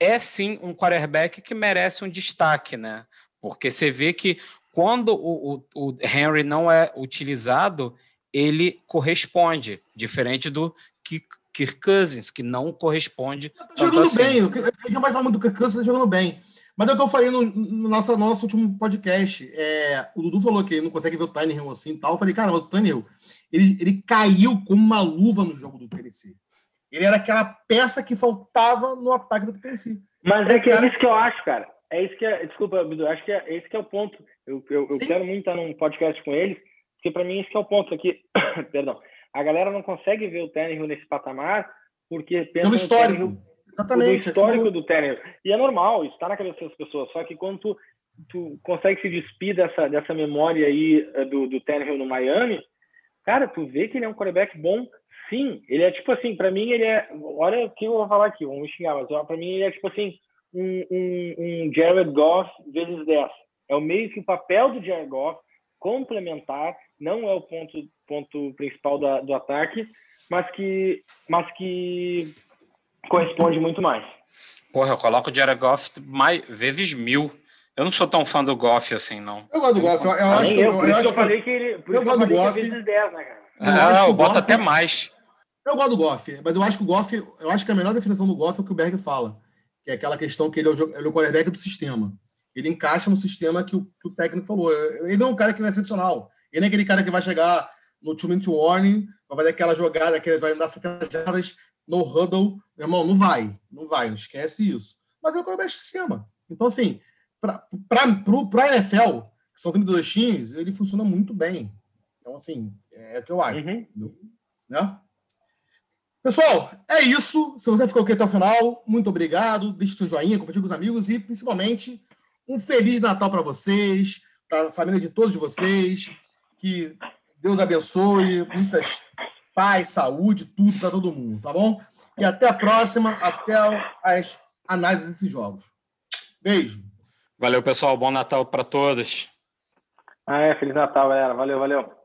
é sim um quarterback que merece um destaque, né? Porque você vê que quando o, o, o Henry não é utilizado, ele corresponde, diferente do Kirk Cousins, que não corresponde. Tá jogando assim. bem, a gente vai falar muito do Kirk Cousins, tá jogando bem. Mas é eu tô falando no nosso, nosso último podcast. É, o Dudu falou que ele não consegue ver o Tannehill assim e tal. Eu falei, cara, o Tannehill, ele, ele caiu como uma luva no jogo do Tennessee. Ele era aquela peça que faltava no ataque do Tennessee. Mas é que é isso que eu acho, cara. É isso que é. Desculpa, Bidu, acho que é esse que é o ponto. Eu, eu, eu quero muito estar num podcast com eles, porque para mim esse que é o ponto aqui. Perdão. A galera não consegue ver o Tannehill nesse patamar porque pensa no histórico. Exatamente. O histórico do Tannehill. E é normal, isso está na cabeça das pessoas. Só que quando tu, tu consegue se despir dessa, dessa memória aí eh, do, do Tannehill no Miami, cara, tu vê que ele é um quarterback bom. Sim, ele é tipo assim, para mim ele é. Olha o que eu vou falar aqui, vamos xingar, mas para mim ele é tipo assim, um, um, um Jared Goff vezes 10. É o meio que o papel do Jared Goff complementar, não é o ponto, ponto principal da, do ataque, mas que, mas que corresponde muito mais. Porra, eu coloco o Jared Goff mais, vezes mil. Eu não sou tão fã do Goff assim, não. Eu gosto do Goff. Eu, eu acho que eu, eu, eu falei que ele. Eu gosto do Goff. Vezes 10, né, cara? Eu, ah, eu boto até mais. Eu gosto do Goff, mas eu acho que o Goff, eu acho que a melhor definição do Goff é o que o Berg fala, que é aquela questão que ele é o, ele é o quarterback do sistema. Ele encaixa no sistema que o, que o técnico falou. Ele não é um cara que é excepcional. Ele não é aquele cara que vai chegar no two minute warning, vai fazer aquela jogada que ele vai andar 70 jardas no huddle, meu irmão, não vai, não vai, esquece isso. Mas é o quarterback sistema. Então, assim, para a NFL, que são 32 times, ele funciona muito bem. Então, assim, é o que eu acho. Uhum. Né? Pessoal, é isso. Se você ficou aqui até o final, muito obrigado. Deixe seu joinha, compartilhe com os amigos e, principalmente, um Feliz Natal para vocês, para a família de todos vocês. Que Deus abençoe, muitas paz, saúde, tudo para todo mundo, tá bom? E até a próxima, até as análises desses jogos. Beijo. Valeu, pessoal. Bom Natal para todos. Ah, é. Feliz Natal, galera. Valeu, valeu.